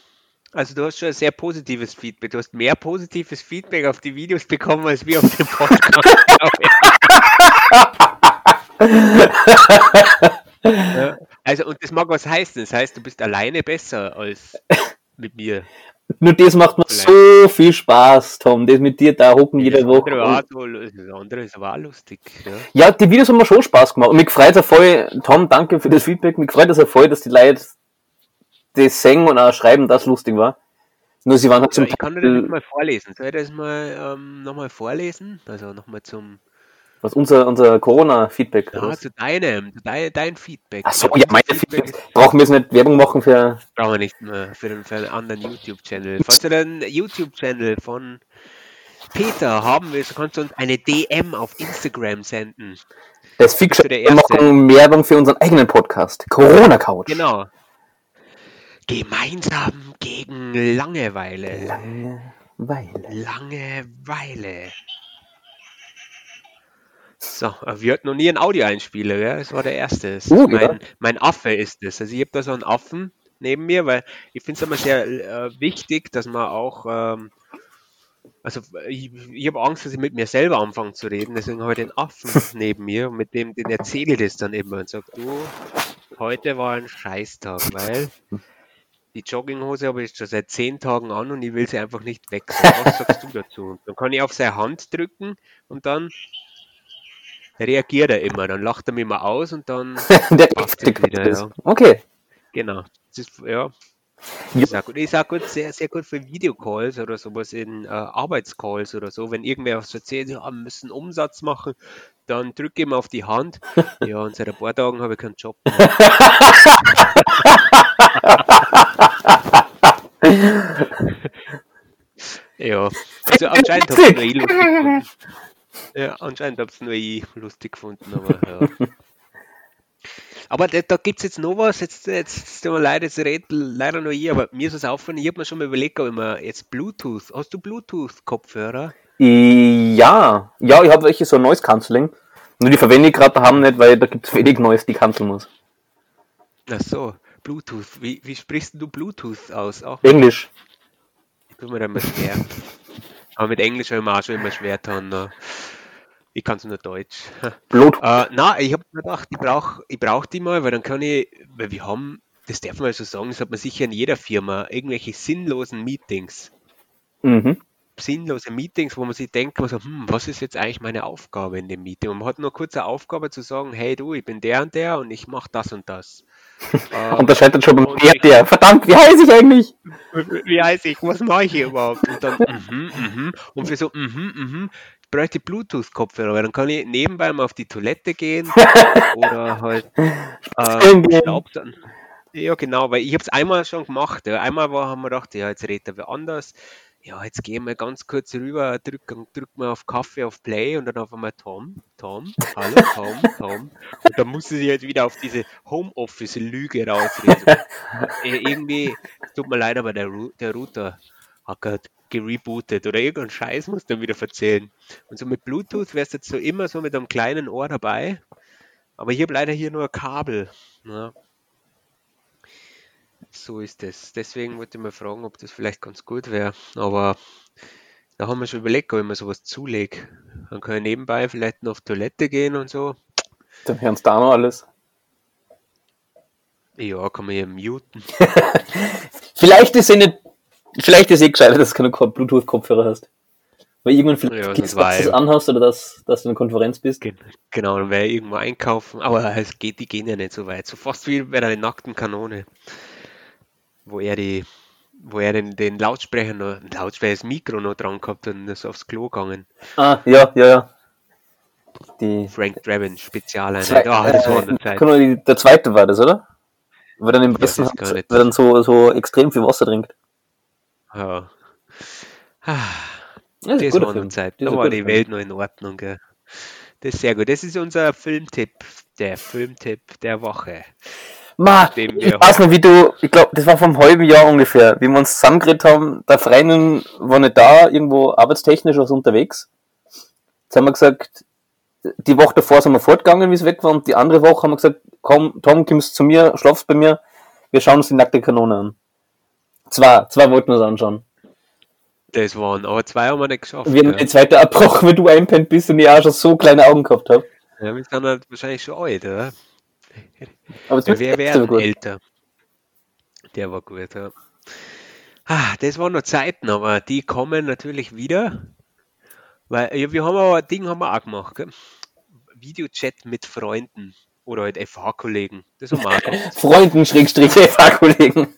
also du hast schon ein sehr positives Feedback, du hast mehr positives Feedback auf die Videos bekommen als wir auf dem Podcast, ja, *laughs* also und das mag was heißen, das heißt, du bist alleine besser als mit mir. Nur das macht mir so viel Spaß, Tom. Das mit dir da hocken Das jede andere, Woche. war so, das andere ist aber auch lustig. Ja. Ja, die Videos haben mir schon Spaß gemacht. Und mich freut es voll, Tom, danke für das Feedback. Mich freut es voll, dass die Leute das singen und auch schreiben, dass lustig war. Nur sie waren halt Ja, zum ich kann dir das mal vorlesen. Soll ich das mal ähm, nochmal vorlesen? Also nochmal zum was unser, unser Corona-Feedback. Ja, was? zu deinem, zu dein, dein Feedback. Ach so, Ja, ja, meine dieses Feedbacks. Brauchen wir jetzt nicht Werbung machen für, brauchen wir nicht mehr für, den, für einen anderen YouTube-Channel. Falls du den YouTube-Channel von Peter haben willst, kannst du uns eine DM auf Instagram senden. das Fiction. Wir machen Werbung für unseren eigenen Podcast. Corona Couch. Genau. Gemeinsam gegen Langeweile. Langeweile. Langeweile. So, äh, wir hatten noch nie einen Audioeinspieler, gell? Das war der erste. Uh, mein, ja. mein Affe ist es. Also ich habe da so einen Affen neben mir, weil ich finde es immer sehr äh, wichtig, dass man auch, ähm, also ich, ich habe Angst, dass ich mit mir selber anfange zu reden, deswegen habe ich den Affen *laughs* neben mir und mit dem, den erzähle ich das dann immer und sage, du, heute war ein Scheißtag, weil die Jogginghose habe ich schon seit zehn Tagen an und ich will sie einfach nicht wechseln. Was sagst du dazu? Dann kann ich auf seine Hand drücken und dann reagiert er immer. Dann lacht er mich mal aus und dann, *laughs* Der wieder, ist. ja. Okay. genau. Das ist, ja, auch gut. Ist auch gut, sehr, sehr gut für Videocalls oder sowas in äh, Arbeitscalls oder so. Wenn irgendwer was erzählt, ja, wir müssen Umsatz machen, dann drücke ich ihm auf die Hand. *laughs* Ja, und seit ein paar Tagen habe ich keinen Job mehr. *laughs* ja, also anscheinend habe ich nur ich lustig gefunden. Ja, anscheinend habe ich nur ich lustig gefunden, aber ja. Aber da, da gibt es jetzt noch was, jetzt, jetzt, jetzt tut mir leid, jetzt redet leider nur ich, aber mir ist es aufgefallen, ich habe mir schon mal überlegt, ob ich mir jetzt Bluetooth, hast du Bluetooth-Kopfhörer? Ja, ja, ich habe welche so Noise Cancelling. Nur die verwende ich gerade daheim nicht, weil da gibt es wenig Neues, die canceln muss. Ach so, Bluetooth, wie, wie sprichst du Bluetooth aus? Auch Englisch. Ich tue mir immer schwer. aber mit Englisch habe ich mir auch schon immer schwer getan. ne? Ich kann es nur Deutsch. Blut. Äh, na, ich habe mir gedacht, ich brauche ich brauch die mal, weil dann kann ich, weil wir haben, das darf man so sagen, das hat man sicher in jeder Firma, irgendwelche sinnlosen Meetings. Mhm. Sinnlose Meetings, wo man sich denkt, man so, hm, was ist jetzt eigentlich meine Aufgabe in dem Meeting? Und man hat nur kurz eine Aufgabe zu sagen, hey du, ich bin der und der und ich mache das und das. *laughs* Äh, Und das scheitert schon beim und der, der. Verdammt, wie heiße ich eigentlich? wie heißt ich, was mache ich hier überhaupt? Und dann, *laughs* mhm, mhm. Und für so, mhm, mhm, bräuchte Bluetooth-Kopfhörer, weil dann kann ich nebenbei mal auf die Toilette gehen *laughs* oder halt äh, gehen. Staubsaugen. Ja, genau, weil ich habe es einmal schon gemacht. Ja. Einmal war, haben wir gedacht, ja, jetzt redet er wer anders. Ja, jetzt gehen wir ganz kurz rüber, drücken drück mal auf Kaffee, auf Play und dann auf einmal Tom, Tom, hallo Tom, Tom. Und dann musste sie halt wieder auf diese Homeoffice-Lüge rausreden. *laughs* Äh, irgendwie, tut mir leid, aber der, der Router hat gerade gerebootet oder irgendeinen Scheiß muss dann wieder erzählen. Und so mit Bluetooth wärst du jetzt so immer so mit einem kleinen Ohr dabei. Aber ich habe leider hier nur ein Kabel. Ne? So ist es. Deswegen wollte ich mal fragen, ob das vielleicht ganz gut wäre. Aber da haben wir schon überlegt, ob ich mir sowas zulege. Dann kann ich nebenbei vielleicht noch auf Toilette gehen und so. Dann hören da noch alles. Ja, kann man hier muten. *laughs* Vielleicht ist eh nicht, vielleicht ist eh gescheiter, dass du keine Bluetooth-Kopfhörer hast. Weil irgendwann vielleicht Ja, das dass du das anhast oder dass, dass du in einer Konferenz bist. Gen- Genau, dann wäre ich irgendwo einkaufen. Aber es geht, die gehen ja nicht so weit. So fast wie bei der nackten Kanone. Wo er die, wo er den, den Lautsprecher noch, Lautsprecher, das Mikro noch dran gehabt hat und ist aufs Klo gegangen. Ah, ja, ja, ja. Die Frank Draven, Spezialeinheit. Ah, das war eine Zeit. die- der zweite war das, oder? Weil dann im besten weil dann so, so extrem viel Wasser trinkt. Ja. Ah, Das guter war eine. Zeit. Das Da ein war die Film. Welt noch in Ordnung. Gell? Das ist sehr gut. Das ist unser Filmtipp, der Filmtipp der Woche. Ma, ich weiß noch, wie du, ich glaube, das war vom halben Jahr ungefähr, wie wir uns zusammengeredet haben, der Freundin war nicht da, irgendwo arbeitstechnisch was unterwegs. Jetzt haben wir gesagt, die Woche davor sind wir fortgegangen, wie es weg war, und die andere Woche haben wir gesagt, komm, Tom, kommst zu mir, schlafst bei mir, wir schauen uns die nackte Kanone an. Zwei, zwei wollten wir uns anschauen. Das waren, aber zwei haben wir nicht geschafft. Wir haben gell? die zweite abgebrochen, *laughs* weil du einpennt bist und ich auch schon so kleine Augen gehabt habe. Ja, wir sind halt wahrscheinlich schon alt, oder? Aber es wird wir echt werden gut. älter. Der war gut, ja. Ah, das waren noch Zeiten, aber die kommen natürlich wieder. Weil ja, wir haben aber ein Ding haben wir auch gemacht, gell? Videochat mit Freunden oder halt FH-Kollegen. Das haben wir auch gemacht. *laughs* Freunden, Schrägstrich, FH-Kollegen.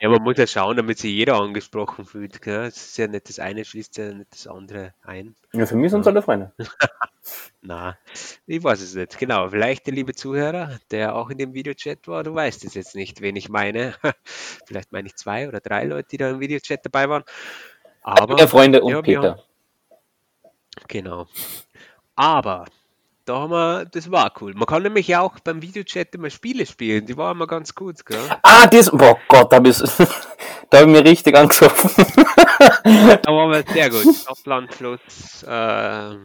Ja, man muss ja schauen, damit sich jeder angesprochen fühlt. Gell? Es ist ja nicht das eine schließt ja nicht das andere ein. Ja, für mich sind es alle Freunde. *laughs* Na, ich weiß es nicht. Genau, vielleicht der liebe Zuhörer, der auch in dem Videochat war, du weißt es jetzt nicht, wen ich meine. *laughs* Vielleicht meine ich zwei oder drei Leute, die da im Videochat dabei waren. Aber, Freunde und ja, Peter. haben- genau. Aber, da haben wir, das war cool. Man kann nämlich ja auch beim Videochat immer Spiele spielen, die waren immer ganz gut, gell? Ah, das, boah Gott, da hab ich, *laughs* da hab ich mir richtig angesoffen. *laughs* Da waren wir sehr gut. Stadt, Land, Fluss, äh, ja,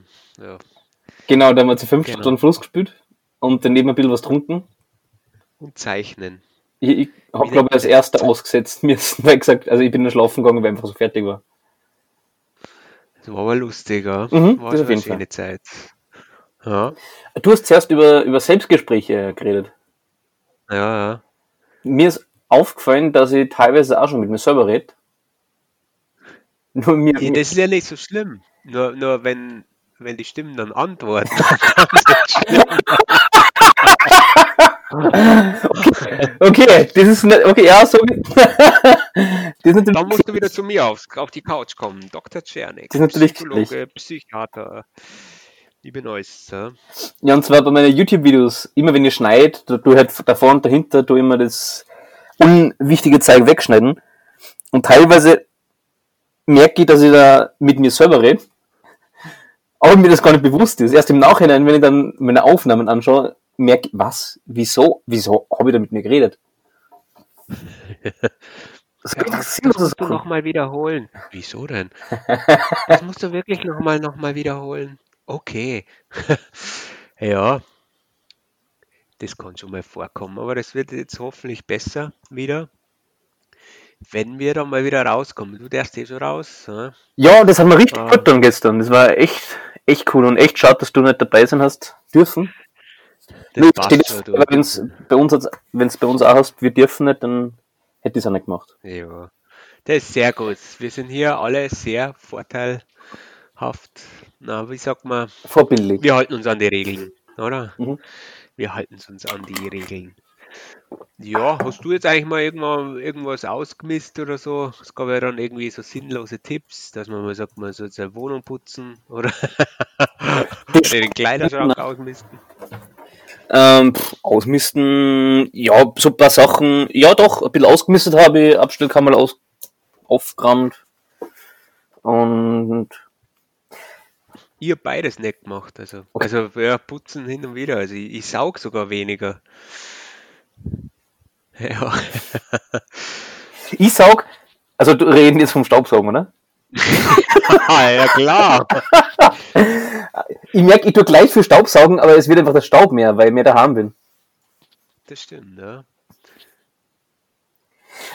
genau, da haben wir zu fünf Genau. Stunden Fluss gespielt und daneben ein bisschen was getrunken. und Zeichnen. Ich, ich hab, Wie glaube ich, als erster ausgesetzt *laughs* müssen, weil gesagt, also ich bin nur schlafen gegangen, weil ich einfach so fertig war. Das war aber lustig, ja. Mhm, war das eine schöne Zeit. Ja, Du hast zuerst über, über Selbstgespräche geredet. ja, ja. Mir ist aufgefallen, dass ich teilweise auch schon mit mir selber rede. Nur mir, Ja, das ist ja nicht so schlimm. Nur, nur wenn, wenn die Stimmen dann antworten. *laughs* dann ist es schlimm. okay, okay, das ist nicht, okay, ja, so. *laughs* das ist Dann musst du wieder zu mir auf, auf die Couch kommen, Dr. Czernik. Das ist natürlich Psychologe, Psychiater. Liebe Neues. Ja. ja, und zwar bei meinen YouTube-Videos, immer wenn ihr schneidet, du, du halt davor und dahinter, du immer das unwichtige Zeug wegschneiden. Und teilweise merke ich, dass ich da mit mir selber rede, aber mir das gar nicht bewusst ist. Erst im Nachhinein, wenn ich dann meine Aufnahmen anschaue, merke ich, was, wieso, wieso habe ich da mit mir geredet? *laughs* Das, ja, das, das musst du nochmal wiederholen. Wieso denn? *laughs* Das musst du wirklich nochmal noch mal wiederholen. Okay. *laughs* ja, das kann schon mal vorkommen, aber das wird jetzt hoffentlich besser wieder wenn wir dann mal wieder rauskommen. Du darfst eh schon raus. Ja, ja das hat mir richtig ähm, gut getan gestern. Das war echt, echt cool und echt schade, dass du nicht dabei sein hast dürfen. Das Nur, steht schon, wenn es bei uns, wenn es bei uns auch hast, wir dürfen nicht, dann hätte ich es auch nicht gemacht. Ja, das ist sehr gut. Wir sind hier alle sehr vorteilhaft. Na, wie sagt man? Vorbildlich. Wir halten uns an die Regeln, oder? Mhm. Wir halten uns an die Regeln. Ja, hast du jetzt eigentlich mal irgendwann irgendwas ausgemisst oder so? Es gab ja dann irgendwie so sinnlose Tipps, dass man mal sagt, man soll seine Wohnung putzen oder *laughs* den Kleiderschrank ausmisten. Ähm, ausmisten, ja, so ein paar Sachen, ja doch, ein bisschen ausgemistet habe ich, Abstellkammer aus, aufgerammt und ich habe beides nicht gemacht, also, okay. also ja, putzen hin und wieder, also ich, ich saug sogar weniger. *laughs* Ja. ich saug, also du reden jetzt vom Staubsaugen, oder? *laughs* ja, klar. ich merke, ich tue gleich für Staubsaugen, aber es wird einfach der Staub mehr, weil ich mehr daheim bin. Das stimmt, ja.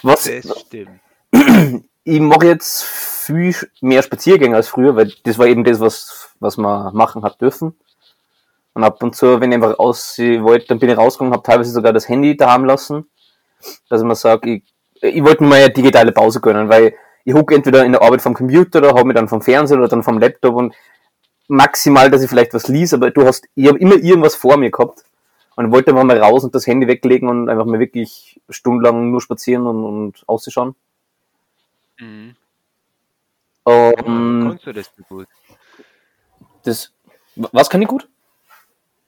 Was, das stimmt. *clears throat* Ich mache jetzt viel mehr Spaziergänge als früher, weil das war eben das, was, was man machen hat dürfen. Und ab und zu, wenn ich einfach aus wollte, dann bin ich rausgegangen, habe teilweise sogar das Handy daheim lassen dass man sagt, ich, ich wollte mir eine digitale Pause gönnen, weil ich hucke entweder in der Arbeit vom Computer oder habe mir dann vom Fernseher oder dann vom Laptop und maximal, dass ich vielleicht was lies, aber du hast, ich habe immer irgendwas vor mir gehabt und wollte einfach mal raus und das Handy weglegen und einfach mal wirklich stundenlang nur spazieren und, und auszuschauen. Mhm. Um, Kannst du das gut? Das, was kann ich gut?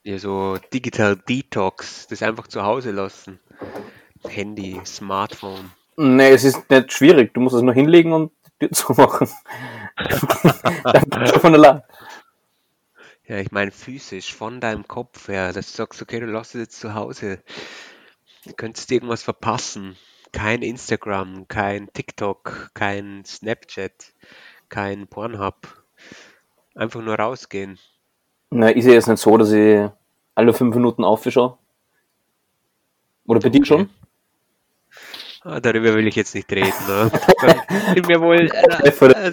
Ja, so Digital Detox, das einfach zu Hause lassen. Handy, Smartphone. Nee, es ist nicht schwierig. Du musst es nur hinlegen und die Tür *laughs* zumachen. von allein. Ja, ich meine physisch, von deinem Kopf her, dass du sagst, okay, du lässt es jetzt zu Hause. Du könntest irgendwas verpassen. Kein Instagram, kein TikTok, kein Snapchat, kein Pornhub. Einfach nur rausgehen. Na, ist ja jetzt nicht so, dass ich alle fünf Minuten aufschaue. Oder bei okay. dir schon? Ah, darüber will ich jetzt nicht reden. Ne? *laughs* sind wir wohl *laughs* äh,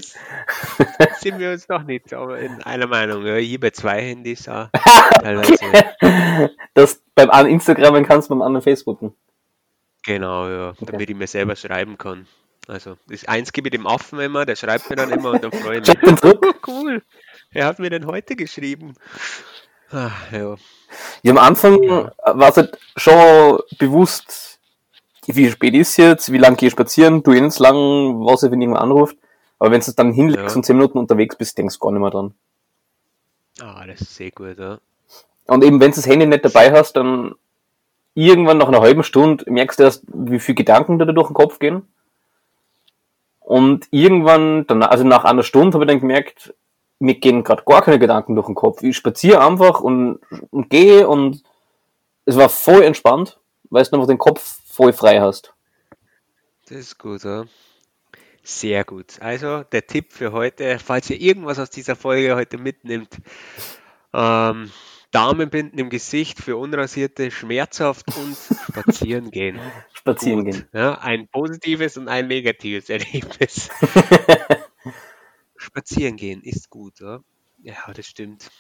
sind wir uns noch nicht aber in einer Meinung. Ja, ich habe zwei Handys *laughs* auch, teilweise. Das beim einen Instagram kannst du beim anderen Facebooken. Genau, ja, okay. damit ich mir selber schreiben kann. Also das eins gebe ich dem Affen immer, der schreibt mir dann immer und dann freue ich mich. Oh, *laughs* cool. Wer hat mir denn heute geschrieben? Ach, ja. ja. am Anfang war es halt schon bewusst, wie spät ist jetzt, wie lange gehe ich spazieren, du eh nicht lang, was wenn jemand anruft. Aber wenn du es dann hinlegst ja. und 10 Minuten unterwegs bist, denkst du gar nicht mehr dran. Ah, das ist sehr gut, ja. Und eben, wenn du das Handy nicht dabei hast, dann irgendwann nach einer halben Stunde merkst du erst, wie viele Gedanken da durch den Kopf gehen. Und irgendwann, dann, also nach einer Stunde habe ich dann gemerkt, mir gehen gerade gar keine Gedanken durch den Kopf. Ich spaziere einfach und, und gehe und es war voll entspannt, weil du einfach den Kopf voll frei hast. Das ist gut, ja. Sehr gut. Also der Tipp für heute, falls ihr irgendwas aus dieser Folge heute mitnimmt, ähm, Damenbinden im Gesicht für Unrasierte schmerzhaft und *laughs* spazieren gehen. Spazieren gut. gehen. Ja, ein positives und ein negatives Erlebnis. *laughs* spazieren gehen ist gut, ja. Ja, das stimmt.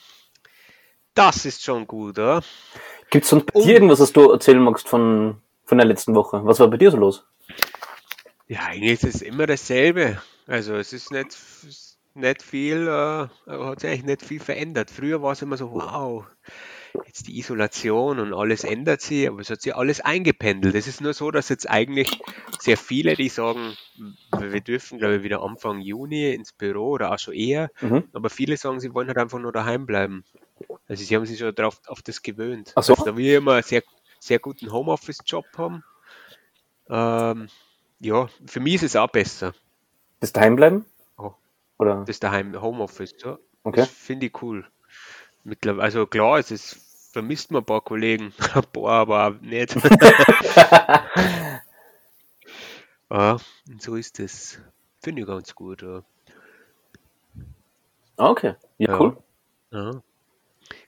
Das ist schon gut, ja. Gibt es sonst bei dir irgendwas, was du erzählen magst von von der letzten Woche. Was war bei dir so los? Ja, eigentlich ist es immer dasselbe. Also es ist nicht, nicht viel, äh, hat sich eigentlich nicht viel verändert. Früher war es immer so, wow, jetzt die Isolation und alles ändert sich, aber es hat sich alles eingependelt. Es ist nur so, dass jetzt eigentlich sehr viele, die sagen, wir dürfen, glaube ich, wieder Anfang Juni ins Büro oder auch schon eher, Mhm. aber viele sagen, sie wollen halt einfach nur daheim bleiben. Also sie haben sich schon darauf auf das gewöhnt. Ach so. Also, da wir immer einen sehr, sehr guten Homeoffice-Job haben, ähm, ja, für mich ist es auch besser, Das Daheimbleiben? Oh. Oder? das daheim Homeoffice. Ja. Okay. Das finde ich cool. Mittlerweile, also klar, es ist, vermisst man ein paar Kollegen, *laughs* ein paar aber nicht. *laughs* ja, und so ist es. Finde ich ganz gut. Ja. Ah, okay. Ja, Ja. cool. Ja.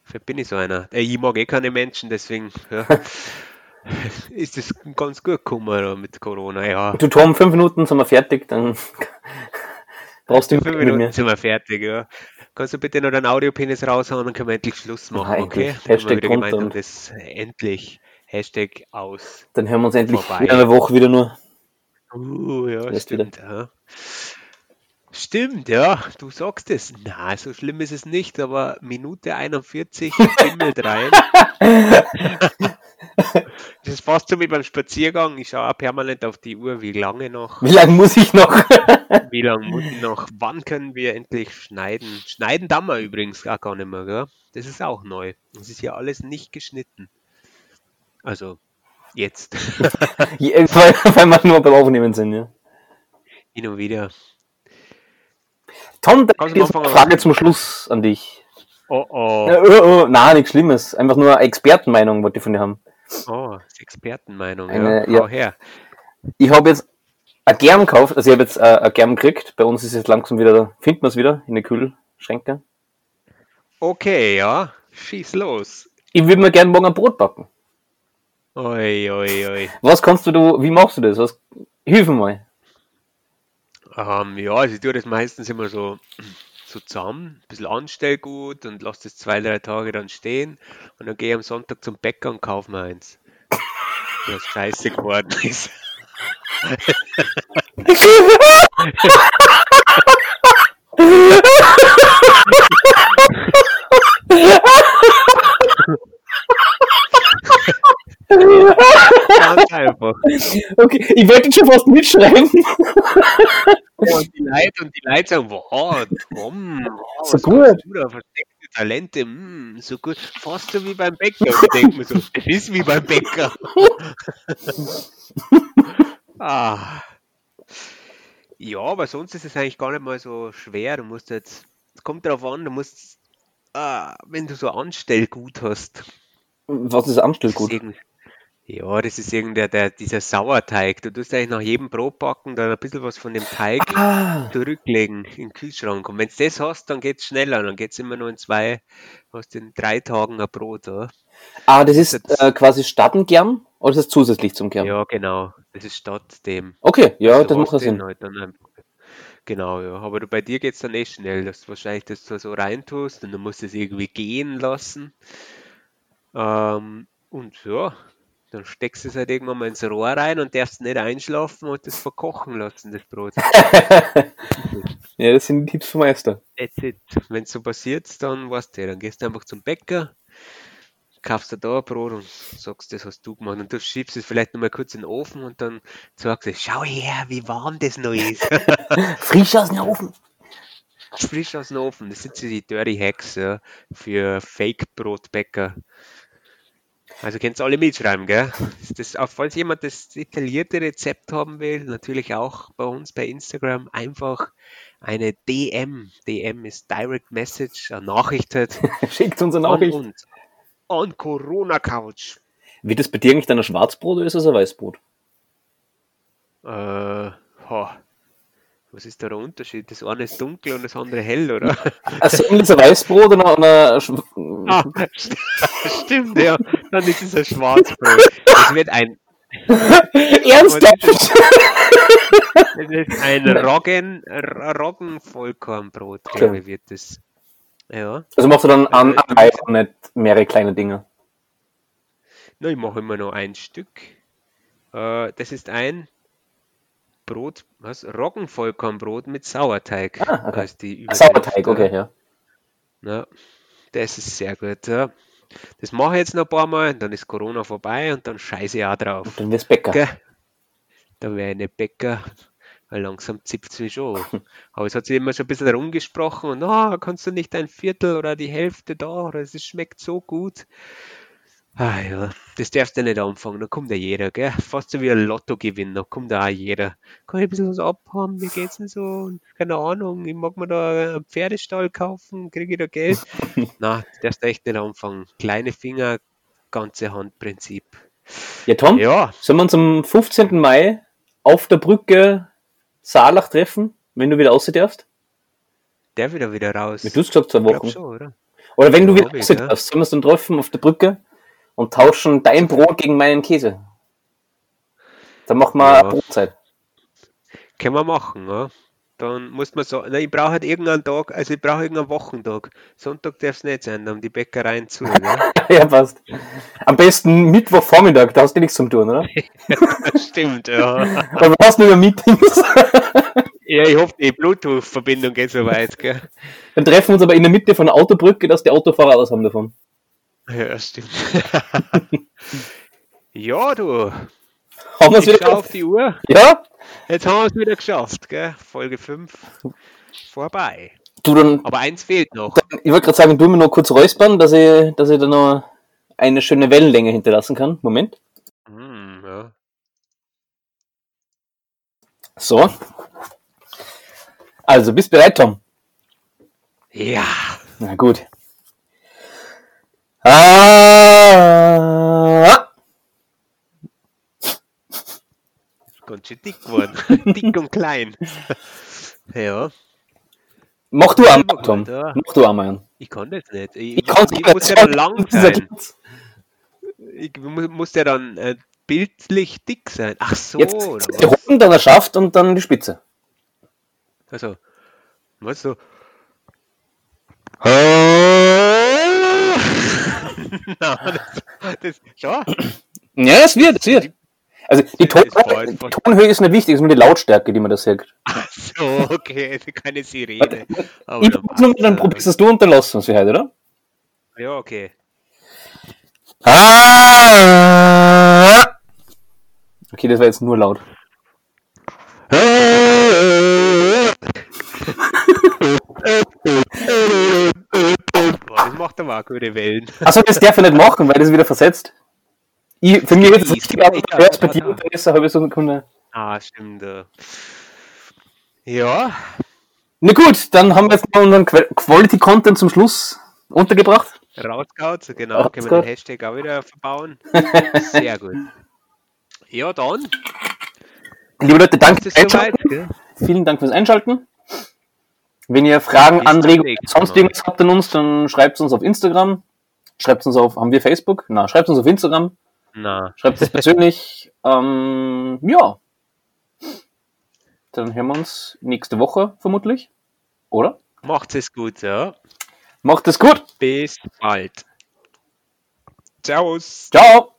Vielleicht bin ich so einer. Ich mag eh keine Menschen, deswegen ja, *laughs* ist es ganz gut gekommen mit Corona. Ja, Du Tom, fünf Minuten sind wir fertig, dann brauchst du fünf nicht mit Minuten sind wir fertig. Ja. Kannst du bitte noch deinen Audiopenis raushauen, dann können wir endlich Schluss machen, Ah, okay? Dann wir Hashtag runter gemeinsam und- das endlich Hashtag aus. Dann hören wir uns endlich Vorbei. in einer Woche wieder nur. Uh, ja, Weißt stimmt, ja. Stimmt, ja, du sagst es. Na, so schlimm ist es nicht, aber Minute 41 bimmelt rein. *laughs* *laughs* *laughs* Das ist fast so wie beim Spaziergang. Ich schaue auch permanent auf die Uhr, wie lange noch, Wie lange muss ich noch? *laughs* wie lange muss ich noch, wann können wir endlich schneiden? Schneiden dann wir übrigens gar, gar nicht mehr, gell? Das ist auch neu. Das ist ja alles nicht geschnitten. Also, jetzt. *laughs* Weil, weil wir nur beim Aufnehmen sind, ja. Hin und wieder. Tom, da ist mal eine? Frage zum Schluss an dich. Oh, oh. Ja, oh, oh, nein, nichts Schlimmes. Einfach nur Expertenmeinung wollte ich von dir haben. Oh, Expertenmeinung, Eine- ja. her. Ich habe jetzt ein Germ gekauft, also ich habe jetzt äh, ein Germ gekriegt. Bei uns ist es langsam wieder, finden wir es wieder in den Kühlschränke. Okay, ja. Schieß los. Ich würde mir gerne morgen ein Brot backen. Oi, oi, oi. Was kannst du, du wie machst du das? Was, hilf mir mal. Ähm, ja, also ich tue das meistens immer so, so zusammen, ein bisschen Anstellgut und lasse das zwei, drei Tage dann stehen und dann gehe ich am Sonntag zum Bäcker und kaufe mir eins. Das scheiße geworden ist. *laughs* Ganz einfach. *laughs* Okay, ich wollte schon fast mitschreiben. Ja, und die Leute, und die Leute sagen, wow, Tom, wow, So gut. du da versteckte Talente, hm, so gut, fast so wie beim Bäcker. Und ich denke mir so, das ist wie beim Bäcker. *laughs* ah. Ja, aber sonst ist es eigentlich gar nicht mal so schwer. Du musst jetzt, es kommt darauf an, du musst, ah, wenn du so Anstellgut hast, Was ist anstellt das ist Ja, das ist irgendein, der, dieser Sauerteig. Du tust eigentlich nach jedem Brotbacken dann ein bisschen was von dem Teig Ah, zurücklegen in den Kühlschrank. Und wenn du das hast, dann geht's schneller. Dann geht's immer nur in zwei, hast in drei Tagen ein Brot. Ja, ah das ist Jetzt- äh, quasi statt ein Germ oder ist das zusätzlich zum Germ? ja genau. Das ist statt dem. Okay, ja, Du das macht Sinn. halt Genau, ja. Aber du, bei dir geht's dann eh schnell, dass du wahrscheinlich das so, so reintust und dann musst du es irgendwie gehen lassen. Ähm, und ja, dann steckst du es halt irgendwann mal ins Rohr rein und darfst nicht einschlafen und das verkochen lassen, das Brot. *laughs* Ja, das sind die Tipps vom Meister. That's it. Wenn es so passiert, dann weißt du, dann gehst du einfach zum Bäcker, kaufst dir da ein Brot und sagst, das hast du gemacht. Und du schiebst es vielleicht nochmal kurz in den Ofen und dann sagst du, schau her, wie warm das noch ist. *laughs* Frisch aus dem Ofen. Frisch aus dem Ofen. Das sind so die Dirty Hacks ja, für Fake-Brotbäcker. Also könnt ihr alle mitschreiben, gell? Das, auch falls jemand das detaillierte Rezept haben will, natürlich auch bei uns bei Instagram einfach eine DM. DM ist Direct Message, eine Nachricht halt *laughs* Schickt uns eine Nachricht. uns. An Corona Couch. Wird das bei dir eigentlich dann ein Schwarzbrot oder ist das ein Weißbrot? Äh, ha. Was ist da der Unterschied? Das eine ist dunkel und das andere hell, oder? Also ist ein Weißbrot und ein, ein Sch- Ah, st- *laughs* stimmt, ja. Dann ist es ein Schwarzbrot. Es wird ein, Ernsthaft? es ist ein Roggen, Roggenvollkornbrot, glaube ich, wird das. Ja. Also machst du dann an, Also, an Ei und nicht mehrere kleine Dinge. Na, ich mache immer noch ein Stück. Äh, das ist ein Brot, was? Roggenvollkornbrot mit Sauerteig. Ah, okay. die Sauerteig, okay, ja. Ja, das ist sehr gut, ja. das mache ich jetzt noch ein paar Mal, dann ist Corona vorbei und dann scheiße ich auch drauf. Dann wirst Bäcker. Gell? Da wäre ich nicht Bäcker, weil langsam zipft es mich schon. *laughs* Aber es hat sich immer schon ein bisschen rumgesprochen und ah, kannst du nicht ein Viertel oder die Hälfte da oder es schmeckt so gut. Ah ja, das darfst du nicht anfangen, da kommt ja jeder, gell? Fast so wie ein Lottogewinn, da kommt da auch jeder. Kann ich ein bisschen was abhaben, wie geht's denn so? Und keine Ahnung, ich mag mir da einen Pferdestall kaufen, kriege ich da Geld? *laughs* Na, das darfst du echt nicht anfangen. Kleine Finger, ganze Handprinzip. Ja, Tom, Ja, sollen wir uns am 15. Mai auf der Brücke Saalach treffen, wenn du wieder raus darfst? der wieder wieder raus. Wie du es gesagt, zwei Wochen. schon, oder? Oder wenn du Glaub wieder raus ja. darfst, sollen wir uns dann treffen auf der Brücke und tauschen dein Brot gegen meinen Käse. Dann machen wir Ja. eine Brotzeit. Können wir machen, ja. Dann muss man so, na, ich brauche halt irgendeinen Tag, also ich brauche irgendeinen Wochentag. Sonntag darf es nicht sein, da haben die Bäckereien zu, gell? *laughs* ja, passt. Am besten Mittwochvormittag, da hast du nichts zum tun, oder? *laughs* Stimmt, ja. *laughs* Weil wir hast nur Meetings. Ja, ich hoffe, die Bluetooth-Verbindung geht so weit, gell? Dann treffen wir uns aber in der Mitte von der Autobrücke, dass die Autofahrer alles haben davon. Ja, stimmt. *laughs* ja, du. Haben wir es wieder auf geschafft? die Uhr. Ja? Jetzt haben wir es wieder geschafft, gell? Folge 5 vorbei. Du, dann, Aber eins fehlt noch. dann ich wollte gerade sagen, du mir noch kurz räuspern, dass ich, dass ich da noch eine schöne Wellenlänge hinterlassen kann. Moment. Hm, ja. So. Also, bist bereit, Tom? ja. Na gut. Ah, Ganz schön dick geworden. *laughs* dick und klein. *laughs* ja. mach du einmal, Tom. Mach du einmal. Ich kann das nicht. Ich, Ich ich nicht. muss ja dann lang *laughs* sein. Ich mu- muss ja dann äh, bildlich dick sein. Ach so, Jetzt oder die? Hoden, dann der Schaft und dann die Spitze. Also, was so? *laughs* Nein, das, das, schon. Ja, es wird, es wird. Also die, Das ist Tonhöhe, ist nicht wichtig, es ist nur die Lautstärke, die man das sagt. Ach so, okay, *laughs* keine Sirene. Aber Ich nur, passt's, dann ja. probierst es du und dann lassen wir es heute, oder? Ja, okay. Ah. Okay, das war jetzt nur laut. *laughs* Das macht aber auch gute Wellen. Achso, das darf ich nicht machen, weil das wieder versetzt. Ich, für mich ist es richtig, aber bei dir ist eine halbe Sekunde. Ah, stimmt. Ja, Na gut, dann haben wir jetzt mal unseren Qu- Quality Content zum Schluss untergebracht. rausgehaut, genau, können wir den Hashtag auch wieder verbauen. Sehr gut. Ja, dann. Liebe Leute, danke fürs soweit, Einschalten. Vielen Dank fürs Einschalten. Wenn ihr Fragen, Anregungen, sonst irgendwas habt an uns, dann schreibt uns auf Instagram. Schreibt uns auf, haben wir Facebook? Na, schreibt uns auf Instagram. Na, Schreibt es persönlich. *laughs* ähm, ja. Dann hören wir uns nächste Woche vermutlich. Oder? macht's es gut, ja. Macht es gut. Bis bald. Servus. Ciao.